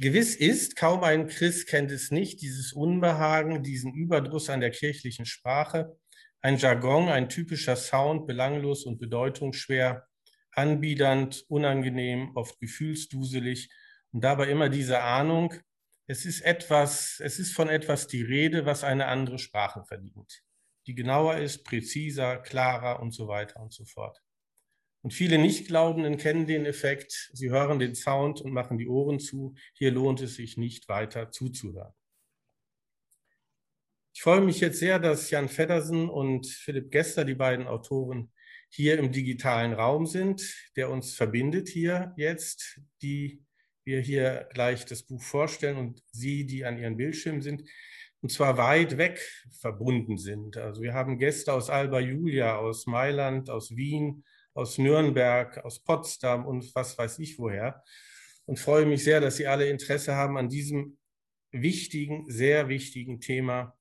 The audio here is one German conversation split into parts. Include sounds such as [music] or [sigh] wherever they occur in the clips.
Gewiss ist, kaum ein Christ kennt es nicht, dieses Unbehagen, diesen Überdruss an der kirchlichen Sprache, ein Jargon, ein typischer Sound, belanglos und bedeutungsschwer, anbiedernd, unangenehm, oft gefühlsduselig und dabei immer diese Ahnung, es ist etwas, es ist von etwas die Rede, was eine andere Sprache verdient, die genauer ist, präziser, klarer und so weiter und so fort. Und viele Nichtglaubenden kennen den Effekt, sie hören den Sound und machen die Ohren zu. Hier lohnt es sich nicht weiter zuzuhören. Ich freue mich jetzt sehr, dass Jan Feddersen und Philipp Gester, die beiden Autoren, hier im digitalen Raum sind, der uns verbindet hier jetzt, die wir hier gleich das Buch vorstellen und Sie, die an Ihren Bildschirmen sind, und zwar weit weg verbunden sind. Also wir haben Gäste aus Alba Julia, aus Mailand, aus Wien, aus Nürnberg, aus Potsdam und was weiß ich woher. Und freue mich sehr, dass Sie alle Interesse haben an diesem wichtigen, sehr wichtigen Thema,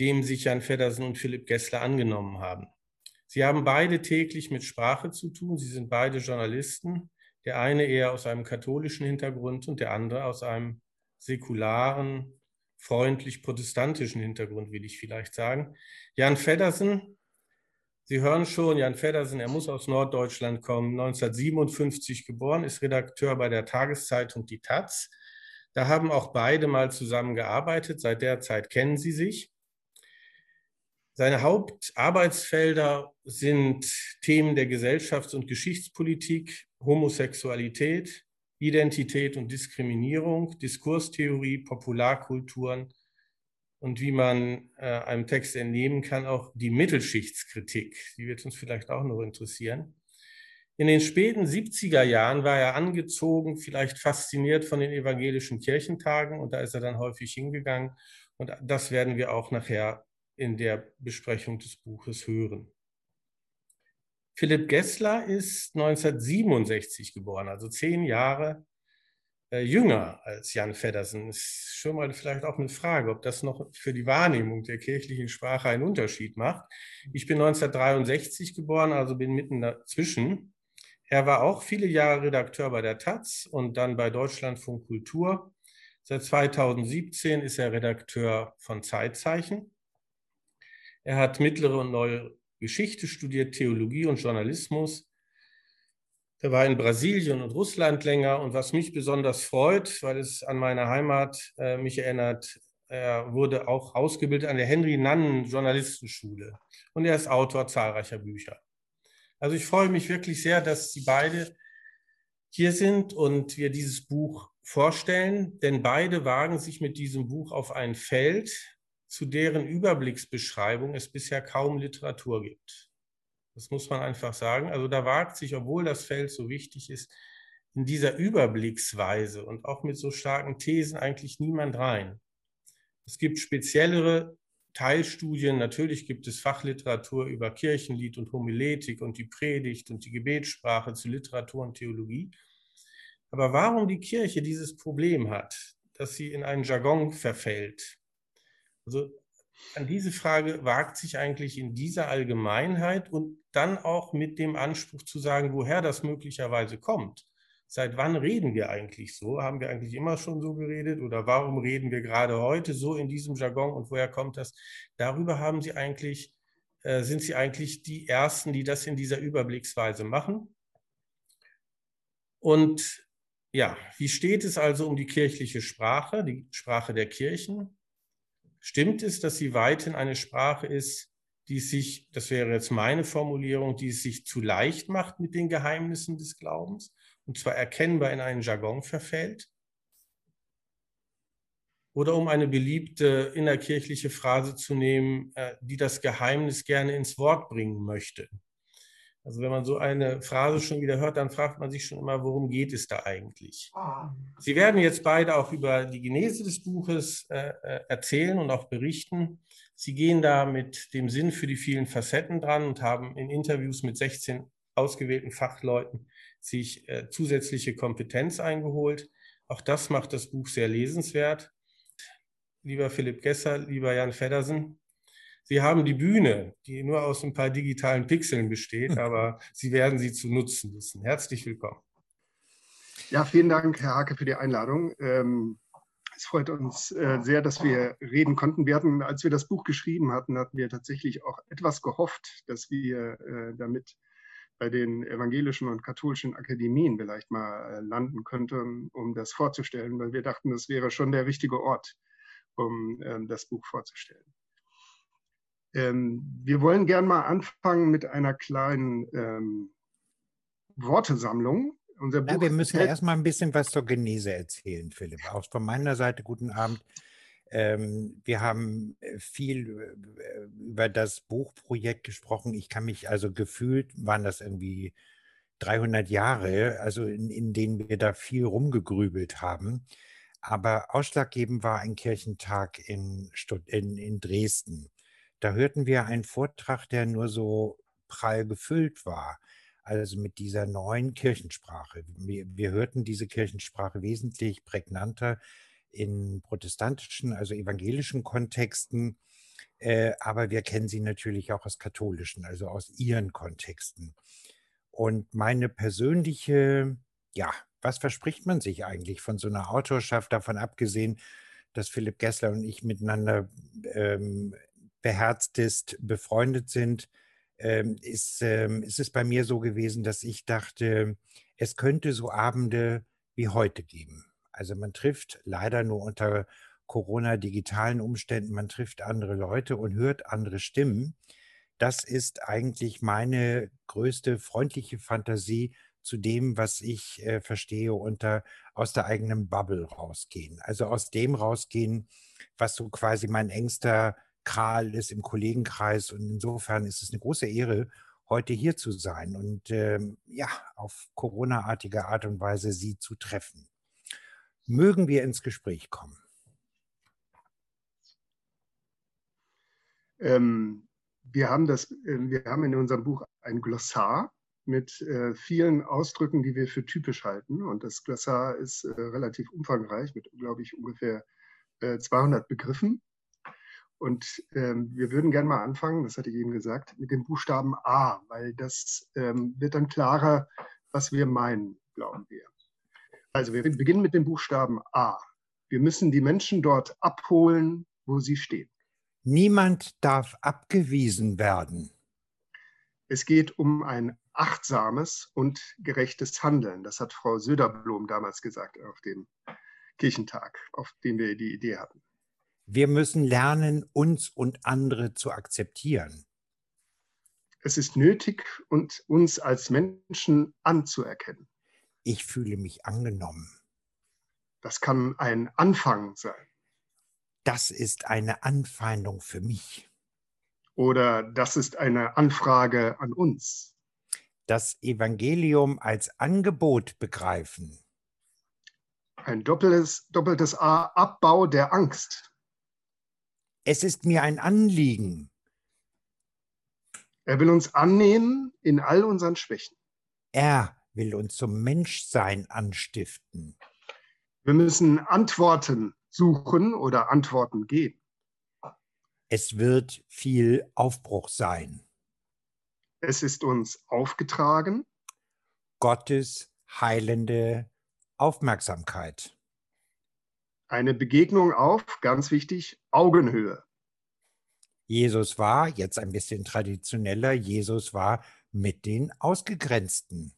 dem sich Jan Feddersen und Philipp Gessler angenommen haben. Sie haben beide täglich mit Sprache zu tun. Sie sind beide Journalisten. Der eine eher aus einem katholischen Hintergrund und der andere aus einem säkularen, freundlich protestantischen Hintergrund, will ich vielleicht sagen. Jan Feddersen Sie hören schon, Jan Feddersen, er muss aus Norddeutschland kommen, 1957 geboren, ist Redakteur bei der Tageszeitung Die Taz. Da haben auch beide mal zusammengearbeitet, seit der Zeit kennen sie sich. Seine Hauptarbeitsfelder sind Themen der Gesellschafts- und Geschichtspolitik, Homosexualität, Identität und Diskriminierung, Diskurstheorie, Popularkulturen, und wie man äh, einem Text entnehmen kann, auch die Mittelschichtskritik. Die wird uns vielleicht auch noch interessieren. In den späten 70er Jahren war er angezogen, vielleicht fasziniert von den evangelischen Kirchentagen und da ist er dann häufig hingegangen und das werden wir auch nachher in der Besprechung des Buches hören. Philipp Gessler ist 1967 geboren, also zehn Jahre jünger als Jan Feddersen. Ist schon mal vielleicht auch eine Frage, ob das noch für die Wahrnehmung der kirchlichen Sprache einen Unterschied macht. Ich bin 1963 geboren, also bin mitten dazwischen. Er war auch viele Jahre Redakteur bei der Taz und dann bei Deutschlandfunk Kultur. Seit 2017 ist er Redakteur von Zeitzeichen. Er hat mittlere und neue Geschichte studiert, Theologie und Journalismus er war in Brasilien und Russland länger und was mich besonders freut, weil es an meine Heimat äh, mich erinnert, er wurde auch ausgebildet an der Henry Nannen Journalistenschule und er ist Autor zahlreicher Bücher. Also ich freue mich wirklich sehr, dass Sie beide hier sind und wir dieses Buch vorstellen, denn beide wagen sich mit diesem Buch auf ein Feld, zu deren Überblicksbeschreibung es bisher kaum Literatur gibt. Das muss man einfach sagen. Also da wagt sich, obwohl das Feld so wichtig ist, in dieser Überblicksweise und auch mit so starken Thesen eigentlich niemand rein. Es gibt speziellere Teilstudien. Natürlich gibt es Fachliteratur über Kirchenlied und Homiletik und die Predigt und die Gebetssprache zu Literatur und Theologie. Aber warum die Kirche dieses Problem hat, dass sie in einen Jargon verfällt, also an diese Frage wagt sich eigentlich in dieser Allgemeinheit und dann auch mit dem Anspruch zu sagen, woher das möglicherweise kommt. Seit wann reden wir eigentlich so? Haben wir eigentlich immer schon so geredet oder warum reden wir gerade heute so in diesem Jargon und woher kommt das? Darüber haben Sie eigentlich, äh, sind Sie eigentlich die Ersten, die das in dieser Überblicksweise machen. Und ja, wie steht es also um die kirchliche Sprache, die Sprache der Kirchen? Stimmt es, dass sie weithin eine Sprache ist, die sich, das wäre jetzt meine Formulierung, die es sich zu leicht macht mit den Geheimnissen des Glaubens und zwar erkennbar in einen Jargon verfällt? Oder um eine beliebte innerkirchliche Phrase zu nehmen, äh, die das Geheimnis gerne ins Wort bringen möchte. Also wenn man so eine Phrase schon wieder hört, dann fragt man sich schon immer, worum geht es da eigentlich? Sie werden jetzt beide auch über die Genese des Buches äh, äh, erzählen und auch berichten. Sie gehen da mit dem Sinn für die vielen Facetten dran und haben in Interviews mit 16 ausgewählten Fachleuten sich äh, zusätzliche Kompetenz eingeholt. Auch das macht das Buch sehr lesenswert. Lieber Philipp Gesser, lieber Jan Feddersen, Sie haben die Bühne, die nur aus ein paar digitalen Pixeln besteht, [laughs] aber Sie werden sie zu nutzen wissen. Herzlich willkommen. Ja, vielen Dank, Herr Hake, für die Einladung. Ähm, es freut uns äh, sehr, dass wir reden konnten. Wir hatten, als wir das Buch geschrieben hatten, hatten wir tatsächlich auch etwas gehofft, dass wir äh, damit bei den evangelischen und katholischen Akademien vielleicht mal äh, landen könnten, um das vorzustellen, weil wir dachten, das wäre schon der richtige Ort, um ähm, das Buch vorzustellen. Ähm, wir wollen gern mal anfangen mit einer kleinen ähm, Wortesammlung. Unser Buch ja, wir müssen erst mal ein bisschen was zur Genese erzählen, Philipp. Auch von meiner Seite guten Abend. Ähm, wir haben äh, viel äh, über das Buchprojekt gesprochen. Ich kann mich also gefühlt, waren das irgendwie 300 Jahre, also in, in denen wir da viel rumgegrübelt haben. Aber ausschlaggebend war ein Kirchentag in, Stutt in, in Dresden. Da hörten wir einen Vortrag, der nur so prall gefüllt war also mit dieser neuen Kirchensprache. Wir, wir, hörten diese Kirchensprache wesentlich prägnanter in protestantischen, also evangelischen Kontexten, äh, aber wir kennen sie natürlich auch aus katholischen, also aus ihren Kontexten. Und meine persönliche, ja, was verspricht man sich eigentlich von so einer Autorschaft, davon abgesehen, dass Philipp Gessler und ich miteinander ähm, beherztest befreundet sind, ähm, ist, ähm, ist es bei mir so gewesen, dass ich dachte, es könnte so Abende wie heute geben. Also man trifft leider nur unter Corona-digitalen Umständen, man trifft andere Leute und hört andere Stimmen. Das ist eigentlich meine größte freundliche Fantasie zu dem, was ich äh, verstehe unter aus der eigenen Bubble rausgehen. Also aus dem rausgehen, was so quasi mein engster Kral ist im Kollegenkreis. Und insofern ist es eine große Ehre, heute hier zu sein und ähm, ja, auf Corona-artige Art und Weise Sie zu treffen. Mögen wir ins Gespräch kommen. Ähm, wir, haben das, äh, wir haben in unserem Buch ein Glossar mit äh, vielen Ausdrücken, die wir für typisch halten. Und das Glossar ist äh, relativ umfangreich mit, glaube ich, ungefähr äh, 200 Begriffen. Und ähm, wir würden gerne mal anfangen, das hatte ich eben gesagt, mit dem Buchstaben A, weil das ähm, wird dann klarer, was wir meinen, glauben wir. Also wir beginnen mit dem Buchstaben A. Wir müssen die Menschen dort abholen, wo sie stehen. Niemand darf abgewiesen werden. Es geht um ein achtsames und gerechtes Handeln. Das hat Frau Söderblom damals gesagt auf dem Kirchentag, auf dem wir die Idee hatten. Wir müssen lernen, uns und andere zu akzeptieren. Es ist nötig, und uns als Menschen anzuerkennen. Ich fühle mich angenommen. Das kann ein Anfang sein. Das ist eine Anfeindung für mich. Oder das ist eine Anfrage an uns. Das Evangelium als Angebot begreifen. Ein doppeltes, doppeltes A, Abbau der Angst. Es ist mir ein Anliegen. Er will uns annehmen in all unseren Schwächen. Er will uns zum Menschsein anstiften. Wir müssen Antworten suchen oder Antworten geben. Es wird viel Aufbruch sein. Es ist uns aufgetragen. Gottes heilende Aufmerksamkeit. Eine Begegnung auf, ganz wichtig, Augenhöhe. Jesus war, jetzt ein bisschen traditioneller, Jesus war mit den Ausgegrenzten.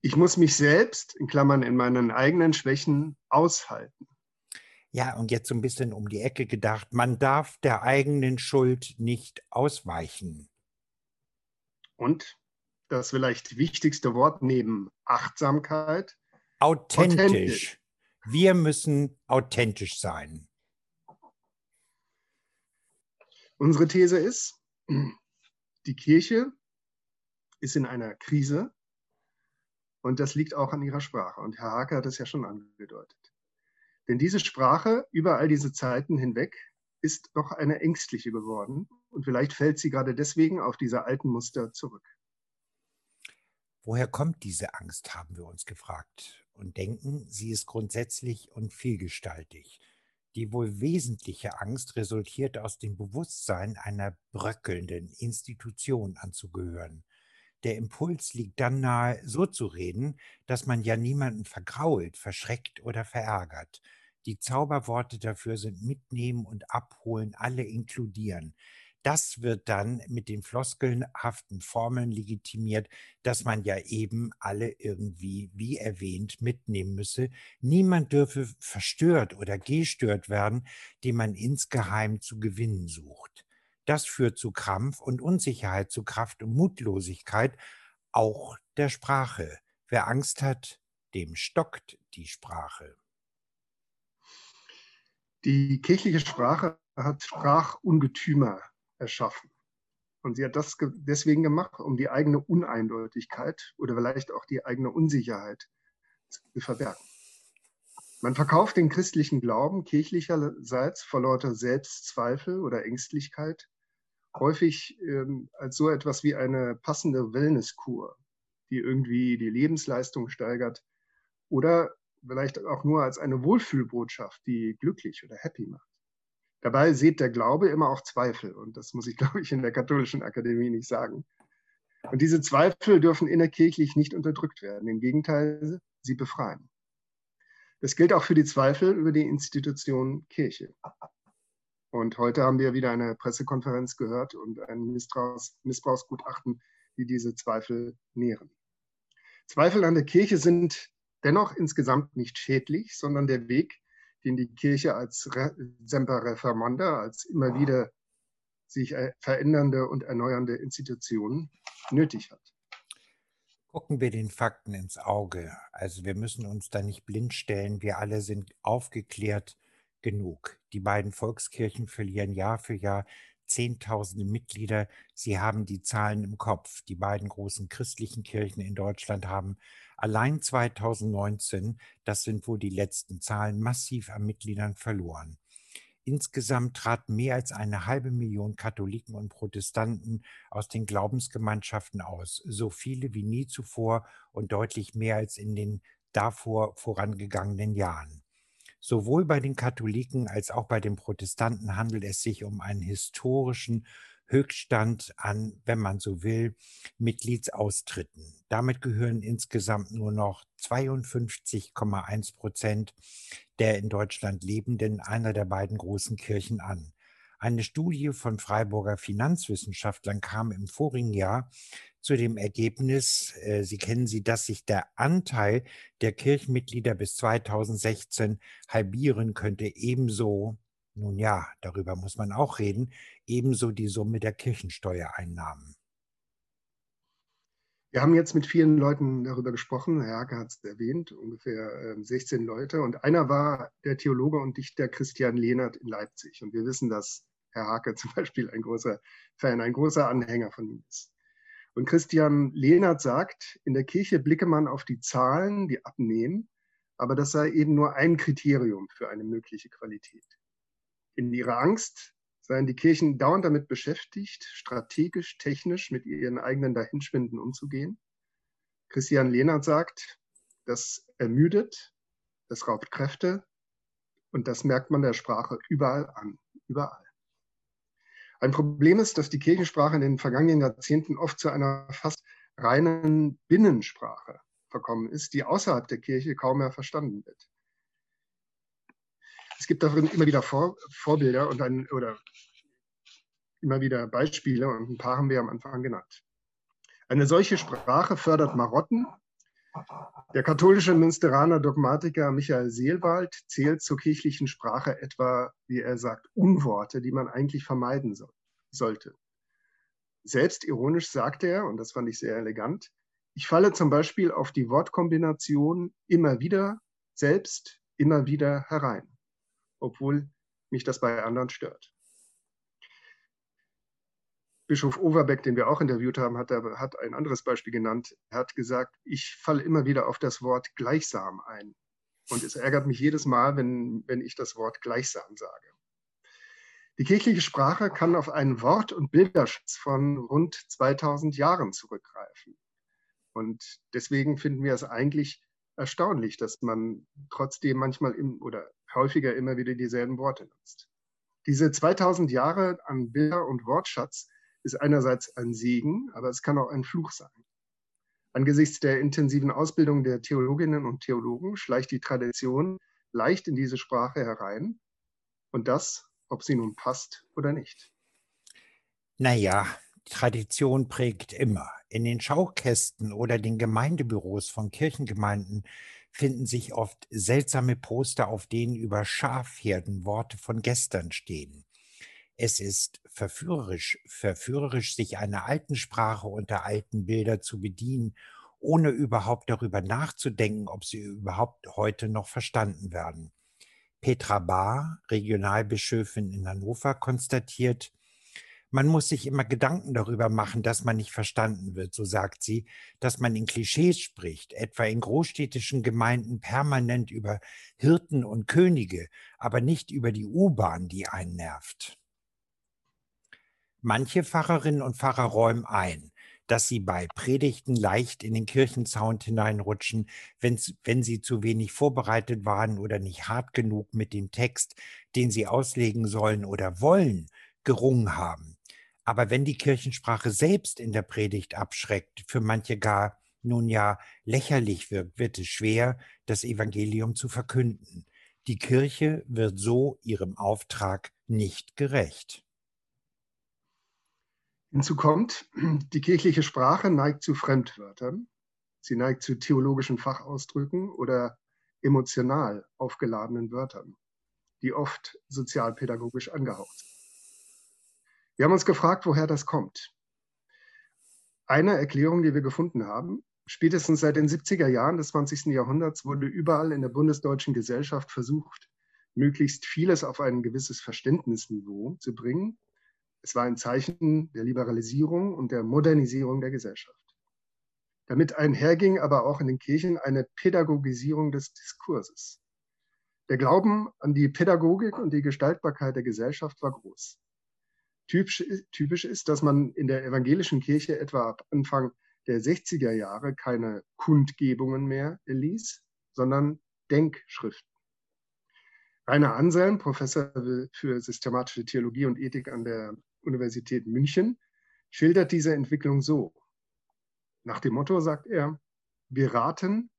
Ich muss mich selbst, in Klammern in meinen eigenen Schwächen, aushalten. Ja, und jetzt so ein bisschen um die Ecke gedacht, man darf der eigenen Schuld nicht ausweichen. Und das vielleicht wichtigste Wort neben Achtsamkeit. Authentisch. authentisch. Wir müssen authentisch sein. Unsere These ist, die Kirche ist in einer Krise und das liegt auch an ihrer Sprache. Und Herr Hake hat es ja schon angedeutet. Denn diese Sprache über all diese Zeiten hinweg ist doch eine ängstliche geworden und vielleicht fällt sie gerade deswegen auf diese alten Muster zurück. Woher kommt diese Angst, haben wir uns gefragt und denken, sie ist grundsätzlich und vielgestaltig. Die wohl wesentliche Angst resultiert aus dem Bewusstsein einer bröckelnden Institution anzugehören. Der Impuls liegt dann nahe, so zu reden, dass man ja niemanden vergrault, verschreckt oder verärgert. Die Zauberworte dafür sind mitnehmen und abholen, alle inkludieren. Das wird dann mit den floskelhaften Formeln legitimiert, dass man ja eben alle irgendwie, wie erwähnt, mitnehmen müsse. Niemand dürfe verstört oder gestört werden, den man insgeheim zu gewinnen sucht. Das führt zu Krampf und Unsicherheit, zu Kraft und Mutlosigkeit, auch der Sprache. Wer Angst hat, dem stockt die Sprache. Die kirchliche Sprache hat Sprachungetümer erschaffen. Und sie hat das deswegen gemacht, um die eigene Uneindeutigkeit oder vielleicht auch die eigene Unsicherheit zu verbergen. Man verkauft den christlichen Glauben kirchlicherseits vor lauter Selbstzweifel oder Ängstlichkeit häufig ähm, als so etwas wie eine passende Wellnesskur, die irgendwie die Lebensleistung steigert oder vielleicht auch nur als eine Wohlfühlbotschaft, die glücklich oder happy macht. Dabei sieht der Glaube immer auch Zweifel und das muss ich, [laughs] glaube ich, in der katholischen Akademie nicht sagen. Und diese Zweifel dürfen innerkirchlich nicht unterdrückt werden. Im Gegenteil, sie befreien. Das gilt auch für die Zweifel über die Institution Kirche. Und heute haben wir wieder eine Pressekonferenz gehört und ein Missbrauchs Missbrauchsgutachten, die diese Zweifel nähren. Zweifel an der Kirche sind dennoch insgesamt nicht schädlich, sondern der Weg, den die Kirche als Semper Reformanda, als immer wieder sich äh, verändernde und erneuernde Institution nötig hat. Gucken wir den Fakten ins Auge. Also wir müssen uns da nicht blind stellen. Wir alle sind aufgeklärt genug. Die beiden Volkskirchen verlieren Jahr für Jahr Zehntausende Mitglieder. Sie haben die Zahlen im Kopf. Die beiden großen christlichen Kirchen in Deutschland haben allein 2019, das sind wohl die letzten Zahlen, massiv an Mitgliedern verloren. Insgesamt traten mehr als eine halbe Million Katholiken und Protestanten aus den Glaubensgemeinschaften aus, so viele wie nie zuvor und deutlich mehr als in den davor vorangegangenen Jahren. Sowohl bei den Katholiken als auch bei den Protestanten handelt es sich um einen historischen Höchststand an, wenn man so will, Mitgliedsaustritten. Damit gehören insgesamt nur noch 52,1 Prozent der in Deutschland lebenden einer der beiden großen Kirchen an. Eine Studie von Freiburger Finanzwissenschaftlern kam im vorigen Jahr zu dem Ergebnis, äh, Sie kennen sie, dass sich der Anteil der Kirchenmitglieder bis 2016 halbieren könnte, ebenso, nun ja, darüber muss man auch reden, ebenso die Summe der Kirchensteuereinnahmen. Wir haben jetzt mit vielen Leuten darüber gesprochen. Herr Hake hat es erwähnt, ungefähr 16 ähm, Leute. Und einer war der Theologe und Dichter Christian Lehnert in Leipzig. Und wir wissen, dass Herr Hake [laughs] zum Beispiel ein großer Fan, ein großer Anhänger von ihm ist. Und Christian Lehnert sagt, in der Kirche blicke man auf die Zahlen, die abnehmen, aber das sei eben nur ein Kriterium für eine mögliche Qualität. In ihrer Angst seien die Kirchen dauernd damit beschäftigt, strategisch, technisch mit ihren eigenen Dahinschwinden umzugehen. Christian Lehnert sagt, das ermüdet, das raubt Kräfte und das merkt man der Sprache überall an, überall. Ein Problem ist, dass die Kirchensprache in den vergangenen Jahrzehnten oft zu einer fast reinen Binnensprache verkommen ist, die außerhalb der Kirche kaum mehr verstanden wird. Es gibt darin immer wieder Vor Vorbilder und ein, oder immer wieder Beispiele und ein paar haben wir am Anfang genannt. Eine solche Sprache fördert Marotten. Der katholische Münsteraner Dogmatiker Michael Seelwald zählt zur kirchlichen Sprache etwa, wie er sagt, Unworte, die man eigentlich vermeiden soll, sollte. Selbstironisch sagte er, und das fand ich sehr elegant, ich falle zum Beispiel auf die Wortkombination immer wieder, selbst, immer wieder herein obwohl mich das bei anderen stört. Bischof Overbeck, den wir auch interviewt haben, hat, hat ein anderes Beispiel genannt. Er hat gesagt, ich falle immer wieder auf das Wort gleichsam ein. Und es ärgert mich jedes Mal, wenn, wenn ich das Wort gleichsam sage. Die kirchliche Sprache kann auf einen Wort- und Bilderschatz von rund 2000 Jahren zurückgreifen. Und deswegen finden wir es eigentlich erstaunlich, dass man trotzdem manchmal im, oder häufiger immer wieder dieselben Worte nutzt. Diese 2000 Jahre an Bilder- und Wortschatz ist einerseits ein Segen, aber es kann auch ein Fluch sein. Angesichts der intensiven Ausbildung der Theologinnen und Theologen schleicht die Tradition leicht in diese Sprache herein. Und das, ob sie nun passt oder nicht. Naja, Tradition prägt immer. In den Schaukästen oder den Gemeindebüros von Kirchengemeinden finden sich oft seltsame Poster, auf denen über Schafherden Worte von gestern stehen. Es ist verführerisch, verführerisch, sich einer alten Sprache unter alten Bilder zu bedienen, ohne überhaupt darüber nachzudenken, ob sie überhaupt heute noch verstanden werden. Petra Bahr, Regionalbischöfin in Hannover, konstatiert, man muss sich immer Gedanken darüber machen, dass man nicht verstanden wird, so sagt sie, dass man in Klischees spricht, etwa in großstädtischen Gemeinden permanent über Hirten und Könige, aber nicht über die U-Bahn, die einen nervt. Manche Pfarrerinnen und Pfarrer räumen ein, dass sie bei Predigten leicht in den Kirchenzaun hineinrutschen, wenn sie zu wenig vorbereitet waren oder nicht hart genug mit dem Text, den sie auslegen sollen oder wollen, gerungen haben. Aber wenn die Kirchensprache selbst in der Predigt abschreckt, für manche gar nun ja lächerlich wirkt, wird es schwer, das Evangelium zu verkünden. Die Kirche wird so ihrem Auftrag nicht gerecht. Hinzu kommt, die kirchliche Sprache neigt zu Fremdwörtern, sie neigt zu theologischen Fachausdrücken oder emotional aufgeladenen Wörtern, die oft sozialpädagogisch angehaucht sind. Wir haben uns gefragt, woher das kommt. Eine Erklärung, die wir gefunden haben, spätestens seit den 70er Jahren des 20. Jahrhunderts wurde überall in der bundesdeutschen Gesellschaft versucht, möglichst vieles auf ein gewisses Verständnisniveau zu bringen. Es war ein Zeichen der Liberalisierung und der Modernisierung der Gesellschaft. Damit einherging aber auch in den Kirchen eine Pädagogisierung des Diskurses. Der Glauben an die Pädagogik und die Gestaltbarkeit der Gesellschaft war groß. Typisch, typisch ist, dass man in der evangelischen Kirche etwa ab Anfang der 60er Jahre keine Kundgebungen mehr ließ, sondern Denkschriften. Rainer Anselm, Professor für systematische Theologie und Ethik an der Universität München, schildert diese Entwicklung so. Nach dem Motto sagt er, wir raten,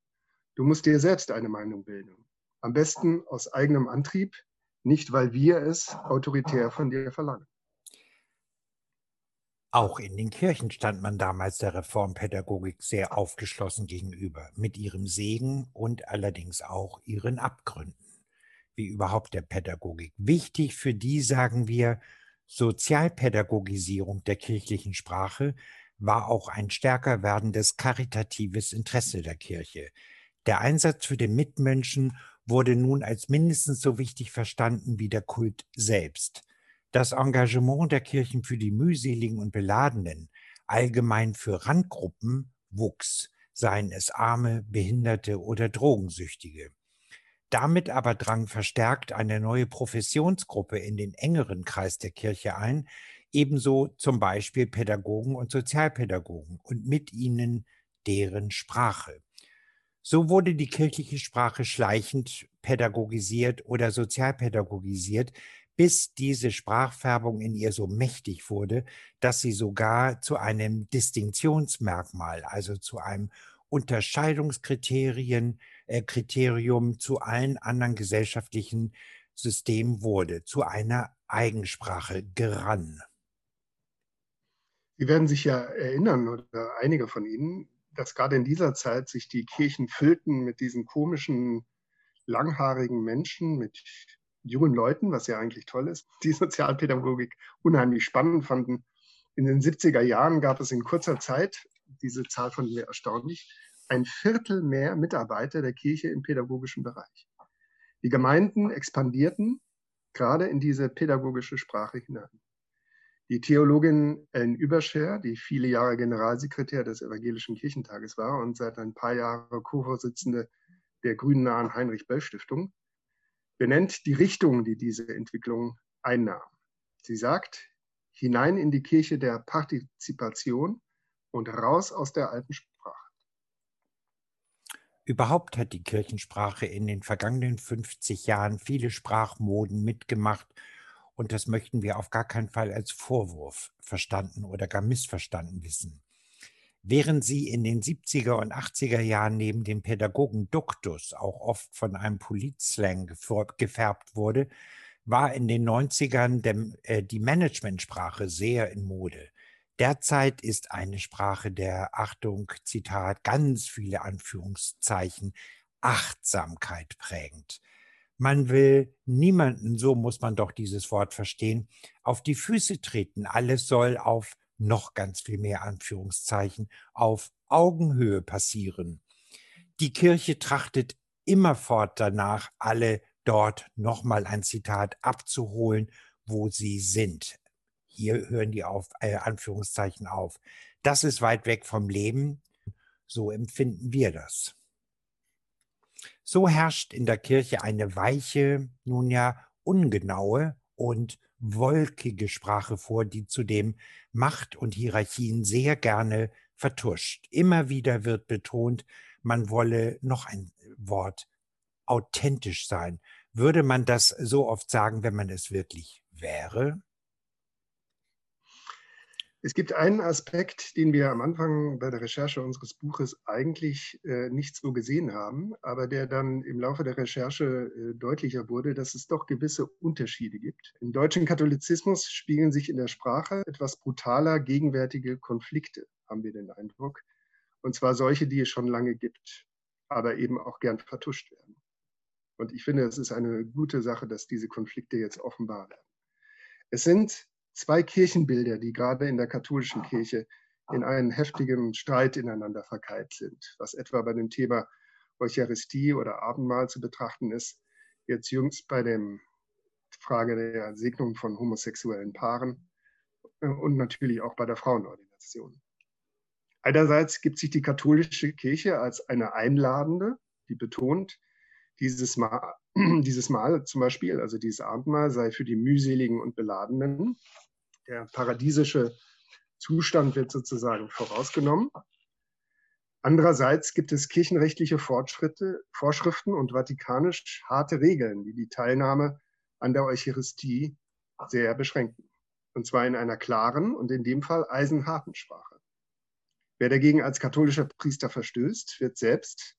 du musst dir selbst eine Meinung bilden. Am besten aus eigenem Antrieb, nicht weil wir es autoritär von dir verlangen. Auch in den Kirchen stand man damals der Reformpädagogik sehr aufgeschlossen gegenüber, mit ihrem Segen und allerdings auch ihren Abgründen, wie überhaupt der Pädagogik. Wichtig für die, sagen wir, Sozialpädagogisierung der kirchlichen Sprache war auch ein stärker werdendes karitatives Interesse der Kirche. Der Einsatz für den Mitmenschen wurde nun als mindestens so wichtig verstanden wie der Kult selbst. Das Engagement der Kirchen für die mühseligen und beladenen, allgemein für Randgruppen, wuchs, seien es Arme, Behinderte oder Drogensüchtige. Damit aber drang verstärkt eine neue Professionsgruppe in den engeren Kreis der Kirche ein, ebenso zum Beispiel Pädagogen und Sozialpädagogen und mit ihnen deren Sprache. So wurde die kirchliche Sprache schleichend pädagogisiert oder sozialpädagogisiert, bis diese Sprachfärbung in ihr so mächtig wurde, dass sie sogar zu einem Distinktionsmerkmal, also zu einem Unterscheidungskriterium äh, Kriterium zu allen anderen gesellschaftlichen Systemen wurde, zu einer Eigensprache gerann. Sie werden sich ja erinnern, oder einige von Ihnen, dass gerade in dieser Zeit sich die Kirchen füllten mit diesen komischen, langhaarigen Menschen, mit jungen Leuten, was ja eigentlich toll ist, die Sozialpädagogik unheimlich spannend fanden. In den 70er Jahren gab es in kurzer Zeit, diese Zahl fanden wir erstaunlich, ein Viertel mehr Mitarbeiter der Kirche im pädagogischen Bereich. Die Gemeinden expandierten gerade in diese pädagogische Sprache hinein. Die Theologin Ellen Überscher, die viele Jahre Generalsekretär des Evangelischen Kirchentages war und seit ein paar Jahren Co-Vorsitzende der grünnahen Heinrich-Böll-Stiftung, benennt die Richtung, die diese Entwicklung einnahm. Sie sagt, hinein in die Kirche der Partizipation und raus aus der alten Sprache. Überhaupt hat die Kirchensprache in den vergangenen 50 Jahren viele Sprachmoden mitgemacht und das möchten wir auf gar keinen Fall als Vorwurf verstanden oder gar missverstanden wissen. Während sie in den 70er und 80er Jahren neben dem Pädagogen Duktus auch oft von einem Politslang gefärbt wurde, war in den 90ern der, äh, die Managementsprache sehr in Mode. Derzeit ist eine Sprache der Achtung, Zitat, ganz viele Anführungszeichen, Achtsamkeit prägend. Man will niemanden, so muss man doch dieses Wort verstehen, auf die Füße treten. Alles soll auf noch ganz viel mehr Anführungszeichen auf Augenhöhe passieren. Die Kirche trachtet immerfort danach, alle dort nochmal ein Zitat abzuholen, wo sie sind. Hier hören die auf, äh, Anführungszeichen auf. Das ist weit weg vom Leben. So empfinden wir das. So herrscht in der Kirche eine weiche, nun ja ungenaue und wolkige Sprache vor, die zudem Macht und Hierarchien sehr gerne vertuscht. Immer wieder wird betont, man wolle noch ein Wort authentisch sein. Würde man das so oft sagen, wenn man es wirklich wäre? Es gibt einen Aspekt, den wir am Anfang bei der Recherche unseres Buches eigentlich äh, nicht so gesehen haben, aber der dann im Laufe der Recherche äh, deutlicher wurde, dass es doch gewisse Unterschiede gibt. Im deutschen Katholizismus spiegeln sich in der Sprache etwas brutaler gegenwärtige Konflikte, haben wir den Eindruck. Und zwar solche, die es schon lange gibt, aber eben auch gern vertuscht werden. Und ich finde, es ist eine gute Sache, dass diese Konflikte jetzt offenbar werden. Es sind zwei Kirchenbilder, die gerade in der katholischen Kirche in einen heftigen Streit ineinander verkeilt sind, was etwa bei dem Thema Eucharistie oder Abendmahl zu betrachten ist, jetzt jüngst bei der Frage der Segnung von homosexuellen Paaren äh, und natürlich auch bei der Frauenordination. Einerseits gibt sich die katholische Kirche als eine einladende, die betont, dieses Mal, [clears throat] dieses Mal zum Beispiel, also dieses Abendmahl sei für die mühseligen und Beladenen der paradiesische Zustand wird sozusagen vorausgenommen. Andererseits gibt es kirchenrechtliche Fortschritte, Vorschriften und vatikanisch harte Regeln, die die Teilnahme an der Eucharistie sehr beschränken. Und zwar in einer klaren und in dem Fall eisenharten Sprache. Wer dagegen als katholischer Priester verstößt, wird selbst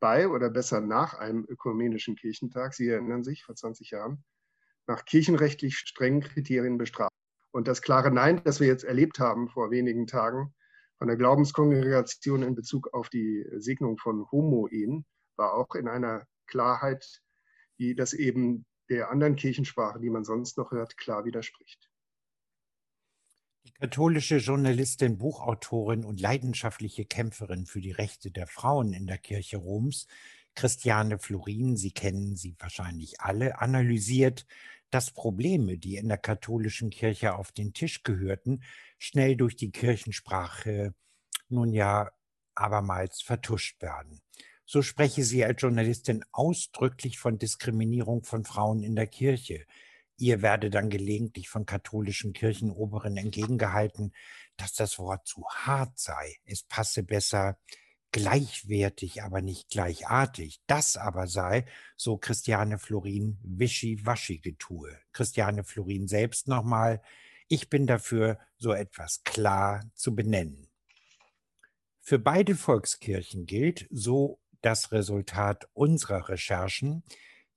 bei oder besser nach einem ökumenischen Kirchentag, Sie erinnern sich, vor 20 Jahren, nach kirchenrechtlich strengen Kriterien bestraft. Und das klare Nein, das wir jetzt erlebt haben vor wenigen Tagen von der Glaubenskongregation in Bezug auf die Segnung von Homo-Ehen, war auch in einer Klarheit, die das eben der anderen Kirchensprache, die man sonst noch hört, klar widerspricht. Die katholische Journalistin, Buchautorin und leidenschaftliche Kämpferin für die Rechte der Frauen in der Kirche Roms, Christiane Florin, Sie kennen sie wahrscheinlich alle, analysiert dass Probleme, die in der katholischen Kirche auf den Tisch gehörten, schnell durch die Kirchensprache nun ja abermals vertuscht werden. So spreche sie als Journalistin ausdrücklich von Diskriminierung von Frauen in der Kirche. Ihr werde dann gelegentlich von katholischen Kirchenoberen entgegengehalten, dass das Wort zu hart sei. Es passe besser gleichwertig, aber nicht gleichartig. Das aber sei, so Christiane Florin, Wischi-Waschi-Getue. Christiane Florin selbst nochmal, ich bin dafür, so etwas klar zu benennen. Für beide Volkskirchen gilt, so das Resultat unserer Recherchen,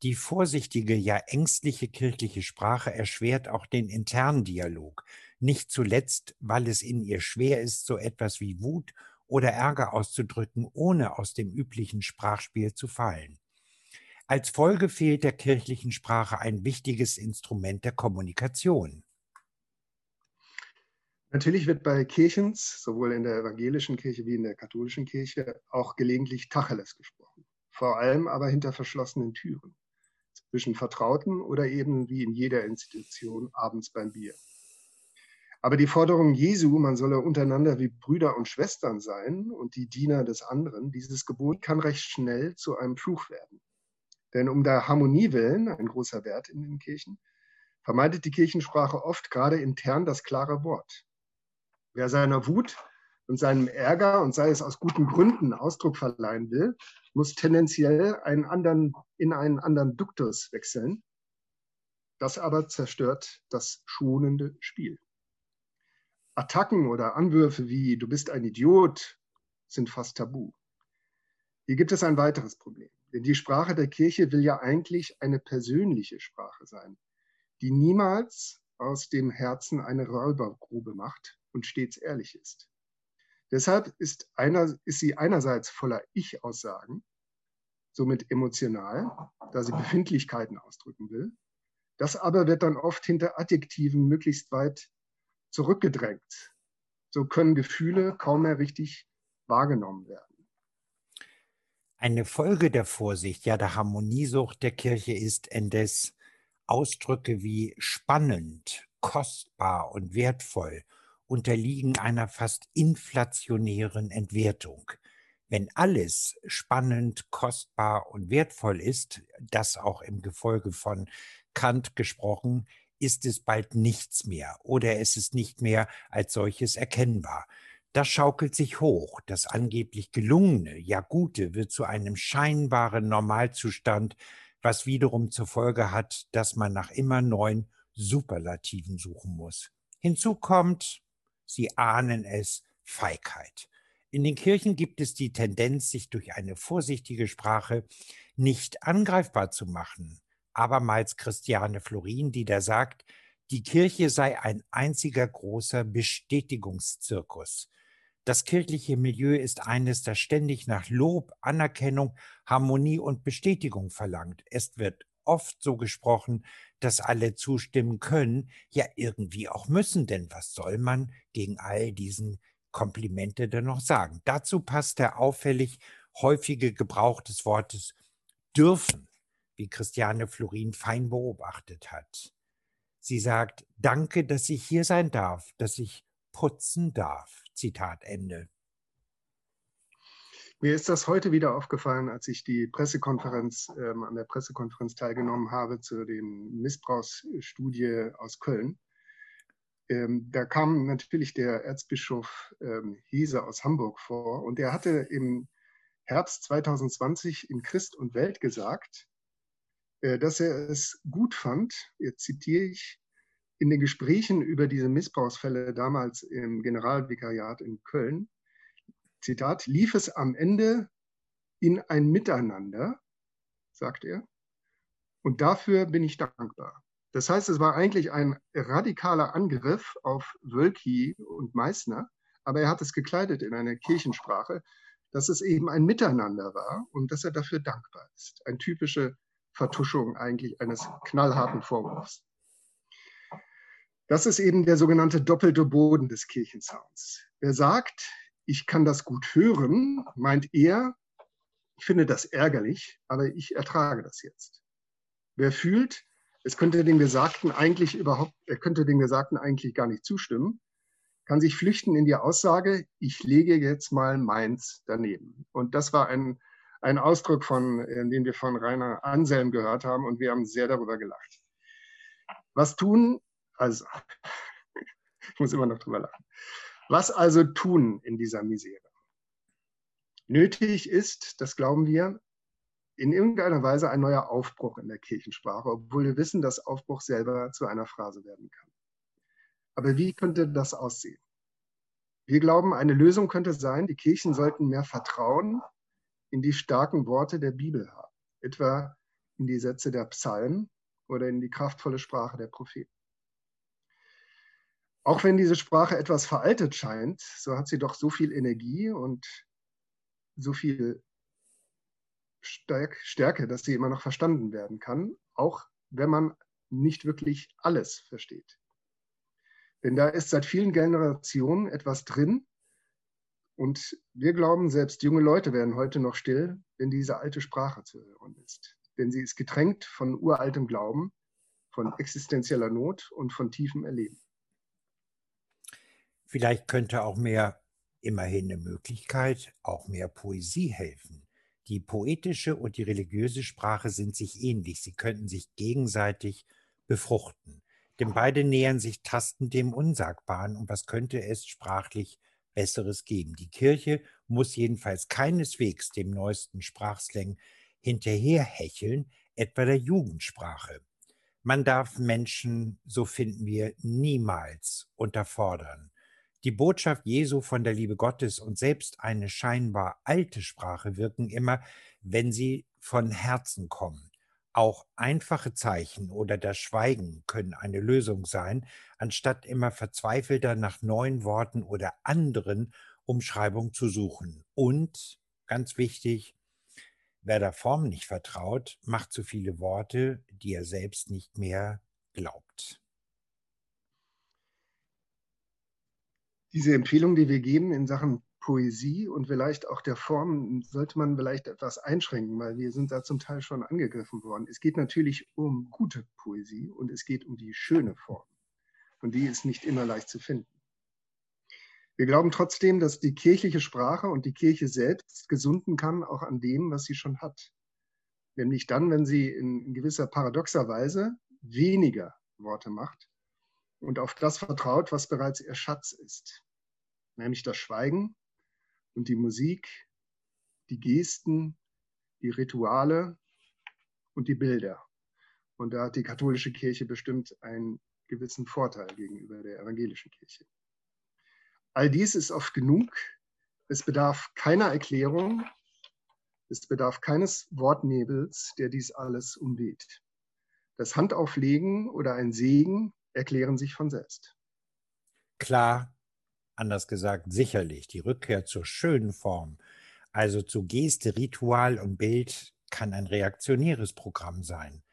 die vorsichtige, ja ängstliche kirchliche Sprache erschwert auch den internen Dialog, nicht zuletzt, weil es in ihr schwer ist, so etwas wie Wut oder Ärger auszudrücken, ohne aus dem üblichen Sprachspiel zu fallen. Als Folge fehlt der kirchlichen Sprache ein wichtiges Instrument der Kommunikation. Natürlich wird bei Kirchens, sowohl in der evangelischen Kirche wie in der katholischen Kirche, auch gelegentlich Tacheles gesprochen. Vor allem aber hinter verschlossenen Türen. Zwischen Vertrauten oder eben wie in jeder Institution abends beim Bier. Aber die Forderung Jesu, man solle untereinander wie Brüder und Schwestern sein und die Diener des anderen, dieses Gebot kann recht schnell zu einem Fluch werden. Denn um der Harmonie willen, ein großer Wert in den Kirchen, vermeidet die Kirchensprache oft gerade intern das klare Wort. Wer seiner Wut und seinem Ärger und sei es aus guten Gründen Ausdruck verleihen will, muss tendenziell einen anderen, in einen anderen Duktus wechseln. Das aber zerstört das schonende Spiel. Attacken oder Anwürfe wie du bist ein Idiot sind fast tabu. Hier gibt es ein weiteres Problem. Denn die Sprache der Kirche will ja eigentlich eine persönliche Sprache sein, die niemals aus dem Herzen eine Räubergrube macht und stets ehrlich ist. Deshalb ist, einer, ist sie einerseits voller Ich-Aussagen, somit emotional, da sie Befindlichkeiten ausdrücken will. Das aber wird dann oft hinter Adjektiven möglichst weit zurückgedrängt. So können Gefühle kaum mehr richtig wahrgenommen werden. Eine Folge der Vorsicht, ja der Harmoniesucht der Kirche ist indes Ausdrücke wie spannend, kostbar und wertvoll unterliegen einer fast inflationären Entwertung. Wenn alles spannend, kostbar und wertvoll ist, das auch im Gefolge von Kant gesprochen, ist es bald nichts mehr oder es ist nicht mehr als solches erkennbar. Das schaukelt sich hoch. Das angeblich Gelungene, ja Gute, wird zu einem scheinbaren Normalzustand, was wiederum zur Folge hat, dass man nach immer neuen Superlativen suchen muss. Hinzu kommt, Sie ahnen es, Feigheit. In den Kirchen gibt es die Tendenz, sich durch eine vorsichtige Sprache nicht angreifbar zu machen. Abermals Christiane Florin, die da sagt, die Kirche sei ein einziger großer Bestätigungszirkus. Das kirchliche Milieu ist eines, das ständig nach Lob, Anerkennung, Harmonie und Bestätigung verlangt. Es wird oft so gesprochen, dass alle zustimmen können, ja irgendwie auch müssen, denn was soll man gegen all diesen Komplimente denn noch sagen? Dazu passt der auffällig häufige Gebrauch des Wortes dürfen, wie Christiane Florin fein beobachtet hat. Sie sagt, danke, dass ich hier sein darf, dass ich putzen darf. Zitat Ende. Mir ist das heute wieder aufgefallen, als ich die Pressekonferenz, ähm, an der Pressekonferenz teilgenommen habe zu den Missbrauchsstudie aus Köln. Ähm, da kam natürlich der Erzbischof ähm, Hiese aus Hamburg vor und er hatte im Herbst 2020 in Christ und Welt gesagt, äh, dass er es gut fand, jetzt zitiere ich, in den Gesprächen über diese Missbrauchsfälle damals im Generalvikariat in Köln, Zitat, lief es am Ende in ein Miteinander, sagt er, und dafür bin ich dankbar. Das heißt, es war eigentlich ein radikaler Angriff auf Wölki und Meissner, aber er hat es gekleidet in einer Kirchensprache, dass es eben ein Miteinander war und dass er dafür dankbar ist. Eine typische Vertuschung eigentlich eines knallharten Vorwurfs. Das ist eben der sogenannte doppelte Boden des Kirchensounds. Wer sagt, ich kann das gut hören, meint er, ich finde das ärgerlich, aber ich ertrage das jetzt. Wer fühlt, es könnte dem Gesagten eigentlich überhaupt, er könnte dem Gesagten eigentlich gar nicht zustimmen, kann sich flüchten in die Aussage, ich lege jetzt mal meins daneben. Und das war ein, ein Ausdruck, von, äh, den wir von Rainer Anselm gehört haben und wir haben sehr darüber gelacht. Was tun, also, [laughs] ich muss immer noch drüber lachen. Was also tun in dieser Misere? Nötig ist, das glauben wir, in irgendeiner Weise ein neuer Aufbruch in der Kirchensprache, obwohl wir wissen, dass Aufbruch selber zu einer Phrase werden kann. Aber wie könnte das aussehen? Wir glauben, eine Lösung könnte sein, die Kirchen sollten mehr Vertrauen in die starken Worte der Bibel haben, etwa in die Sätze der Psalmen oder in die kraftvolle Sprache der Propheten. Auch wenn diese Sprache etwas veraltet scheint, so hat sie doch so viel Energie und so viel Stärke, dass sie immer noch verstanden werden kann, auch wenn man nicht wirklich alles versteht. Denn da ist seit vielen Generationen etwas drin. Und wir glauben, selbst junge Leute werden heute noch still, wenn diese alte Sprache zu hören ist. Denn sie ist getränkt von uraltem Glauben, von existenzieller Not und von tiefem Erleben. Vielleicht könnte auch mehr, immerhin eine Möglichkeit, auch mehr Poesie helfen. Die poetische und die religiöse Sprache sind sich ähnlich. Sie könnten sich gegenseitig befruchten. Denn beide nähern sich tastend dem Unsagbaren. Und was könnte es sprachlich Besseres geben? Die Kirche muss jedenfalls keineswegs dem neuesten Sprachslang hinterherhecheln, etwa der Jugendsprache. Man darf Menschen, so finden wir, niemals unterfordern. Die Botschaft Jesu von der Liebe Gottes und selbst eine scheinbar alte Sprache wirken immer, wenn sie von Herzen kommen. Auch einfache Zeichen oder das Schweigen können eine Lösung sein, anstatt immer verzweifelter nach neuen Worten oder anderen Umschreibungen zu suchen. Und, ganz wichtig, wer der Form nicht vertraut, macht zu viele Worte, die er selbst nicht mehr glaubt. Diese Empfehlung, die wir geben in Sachen Poesie und vielleicht auch der Form sollte man vielleicht etwas einschränken, weil wir sind da zum Teil schon angegriffen worden. Es geht natürlich um gute Poesie und es geht um die schöne Form. Und die ist nicht immer leicht zu finden. Wir glauben trotzdem, dass die kirchliche Sprache und die Kirche selbst gesunden kann, auch an dem, was sie schon hat. Nämlich dann, wenn sie in gewisser paradoxer Weise weniger Worte macht und auf das vertraut, was bereits ihr Schatz ist. Nämlich das Schweigen und die Musik, die Gesten, die Rituale und die Bilder. Und da hat die katholische Kirche bestimmt einen gewissen Vorteil gegenüber der evangelischen Kirche. All dies ist oft genug. Es bedarf keiner Erklärung. Es bedarf keines Wortnebels, der dies alles umweht. Das Handauflegen oder ein Segen erklären sich von selbst. Klar, anders gesagt sicherlich, die Rückkehr zur schönen Form, also zu Geste, Ritual und Bild, kann ein reaktionäres Programm sein.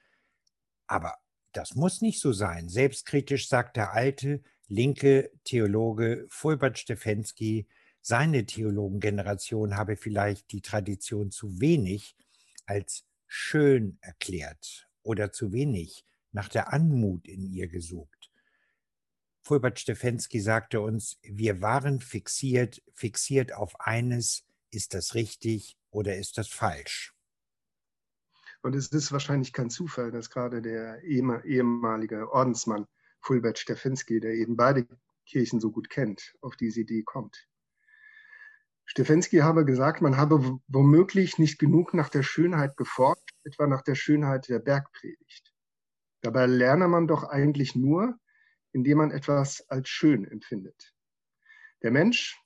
Aber das muss nicht so sein. Selbstkritisch sagt der alte, linke Theologe Fulbert Stefensky, seine Theologengeneration habe vielleicht die Tradition zu wenig als schön erklärt oder zu wenig nach der Anmut in ihr gesucht. Fulbert Stefensky sagte uns, wir waren fixiert, fixiert auf eines, ist das richtig oder ist das falsch? Und es ist wahrscheinlich kein Zufall, dass gerade der ehemalige Ordensmann Fulbert Stefensky, der eben beide Kirchen so gut kennt, auf diese Idee kommt. Stefensky habe gesagt, man habe womöglich nicht genug nach der Schönheit geforscht, etwa nach der Schönheit der Bergpredigt. Dabei lerne man doch eigentlich nur, indem man etwas als schön empfindet. Der Mensch,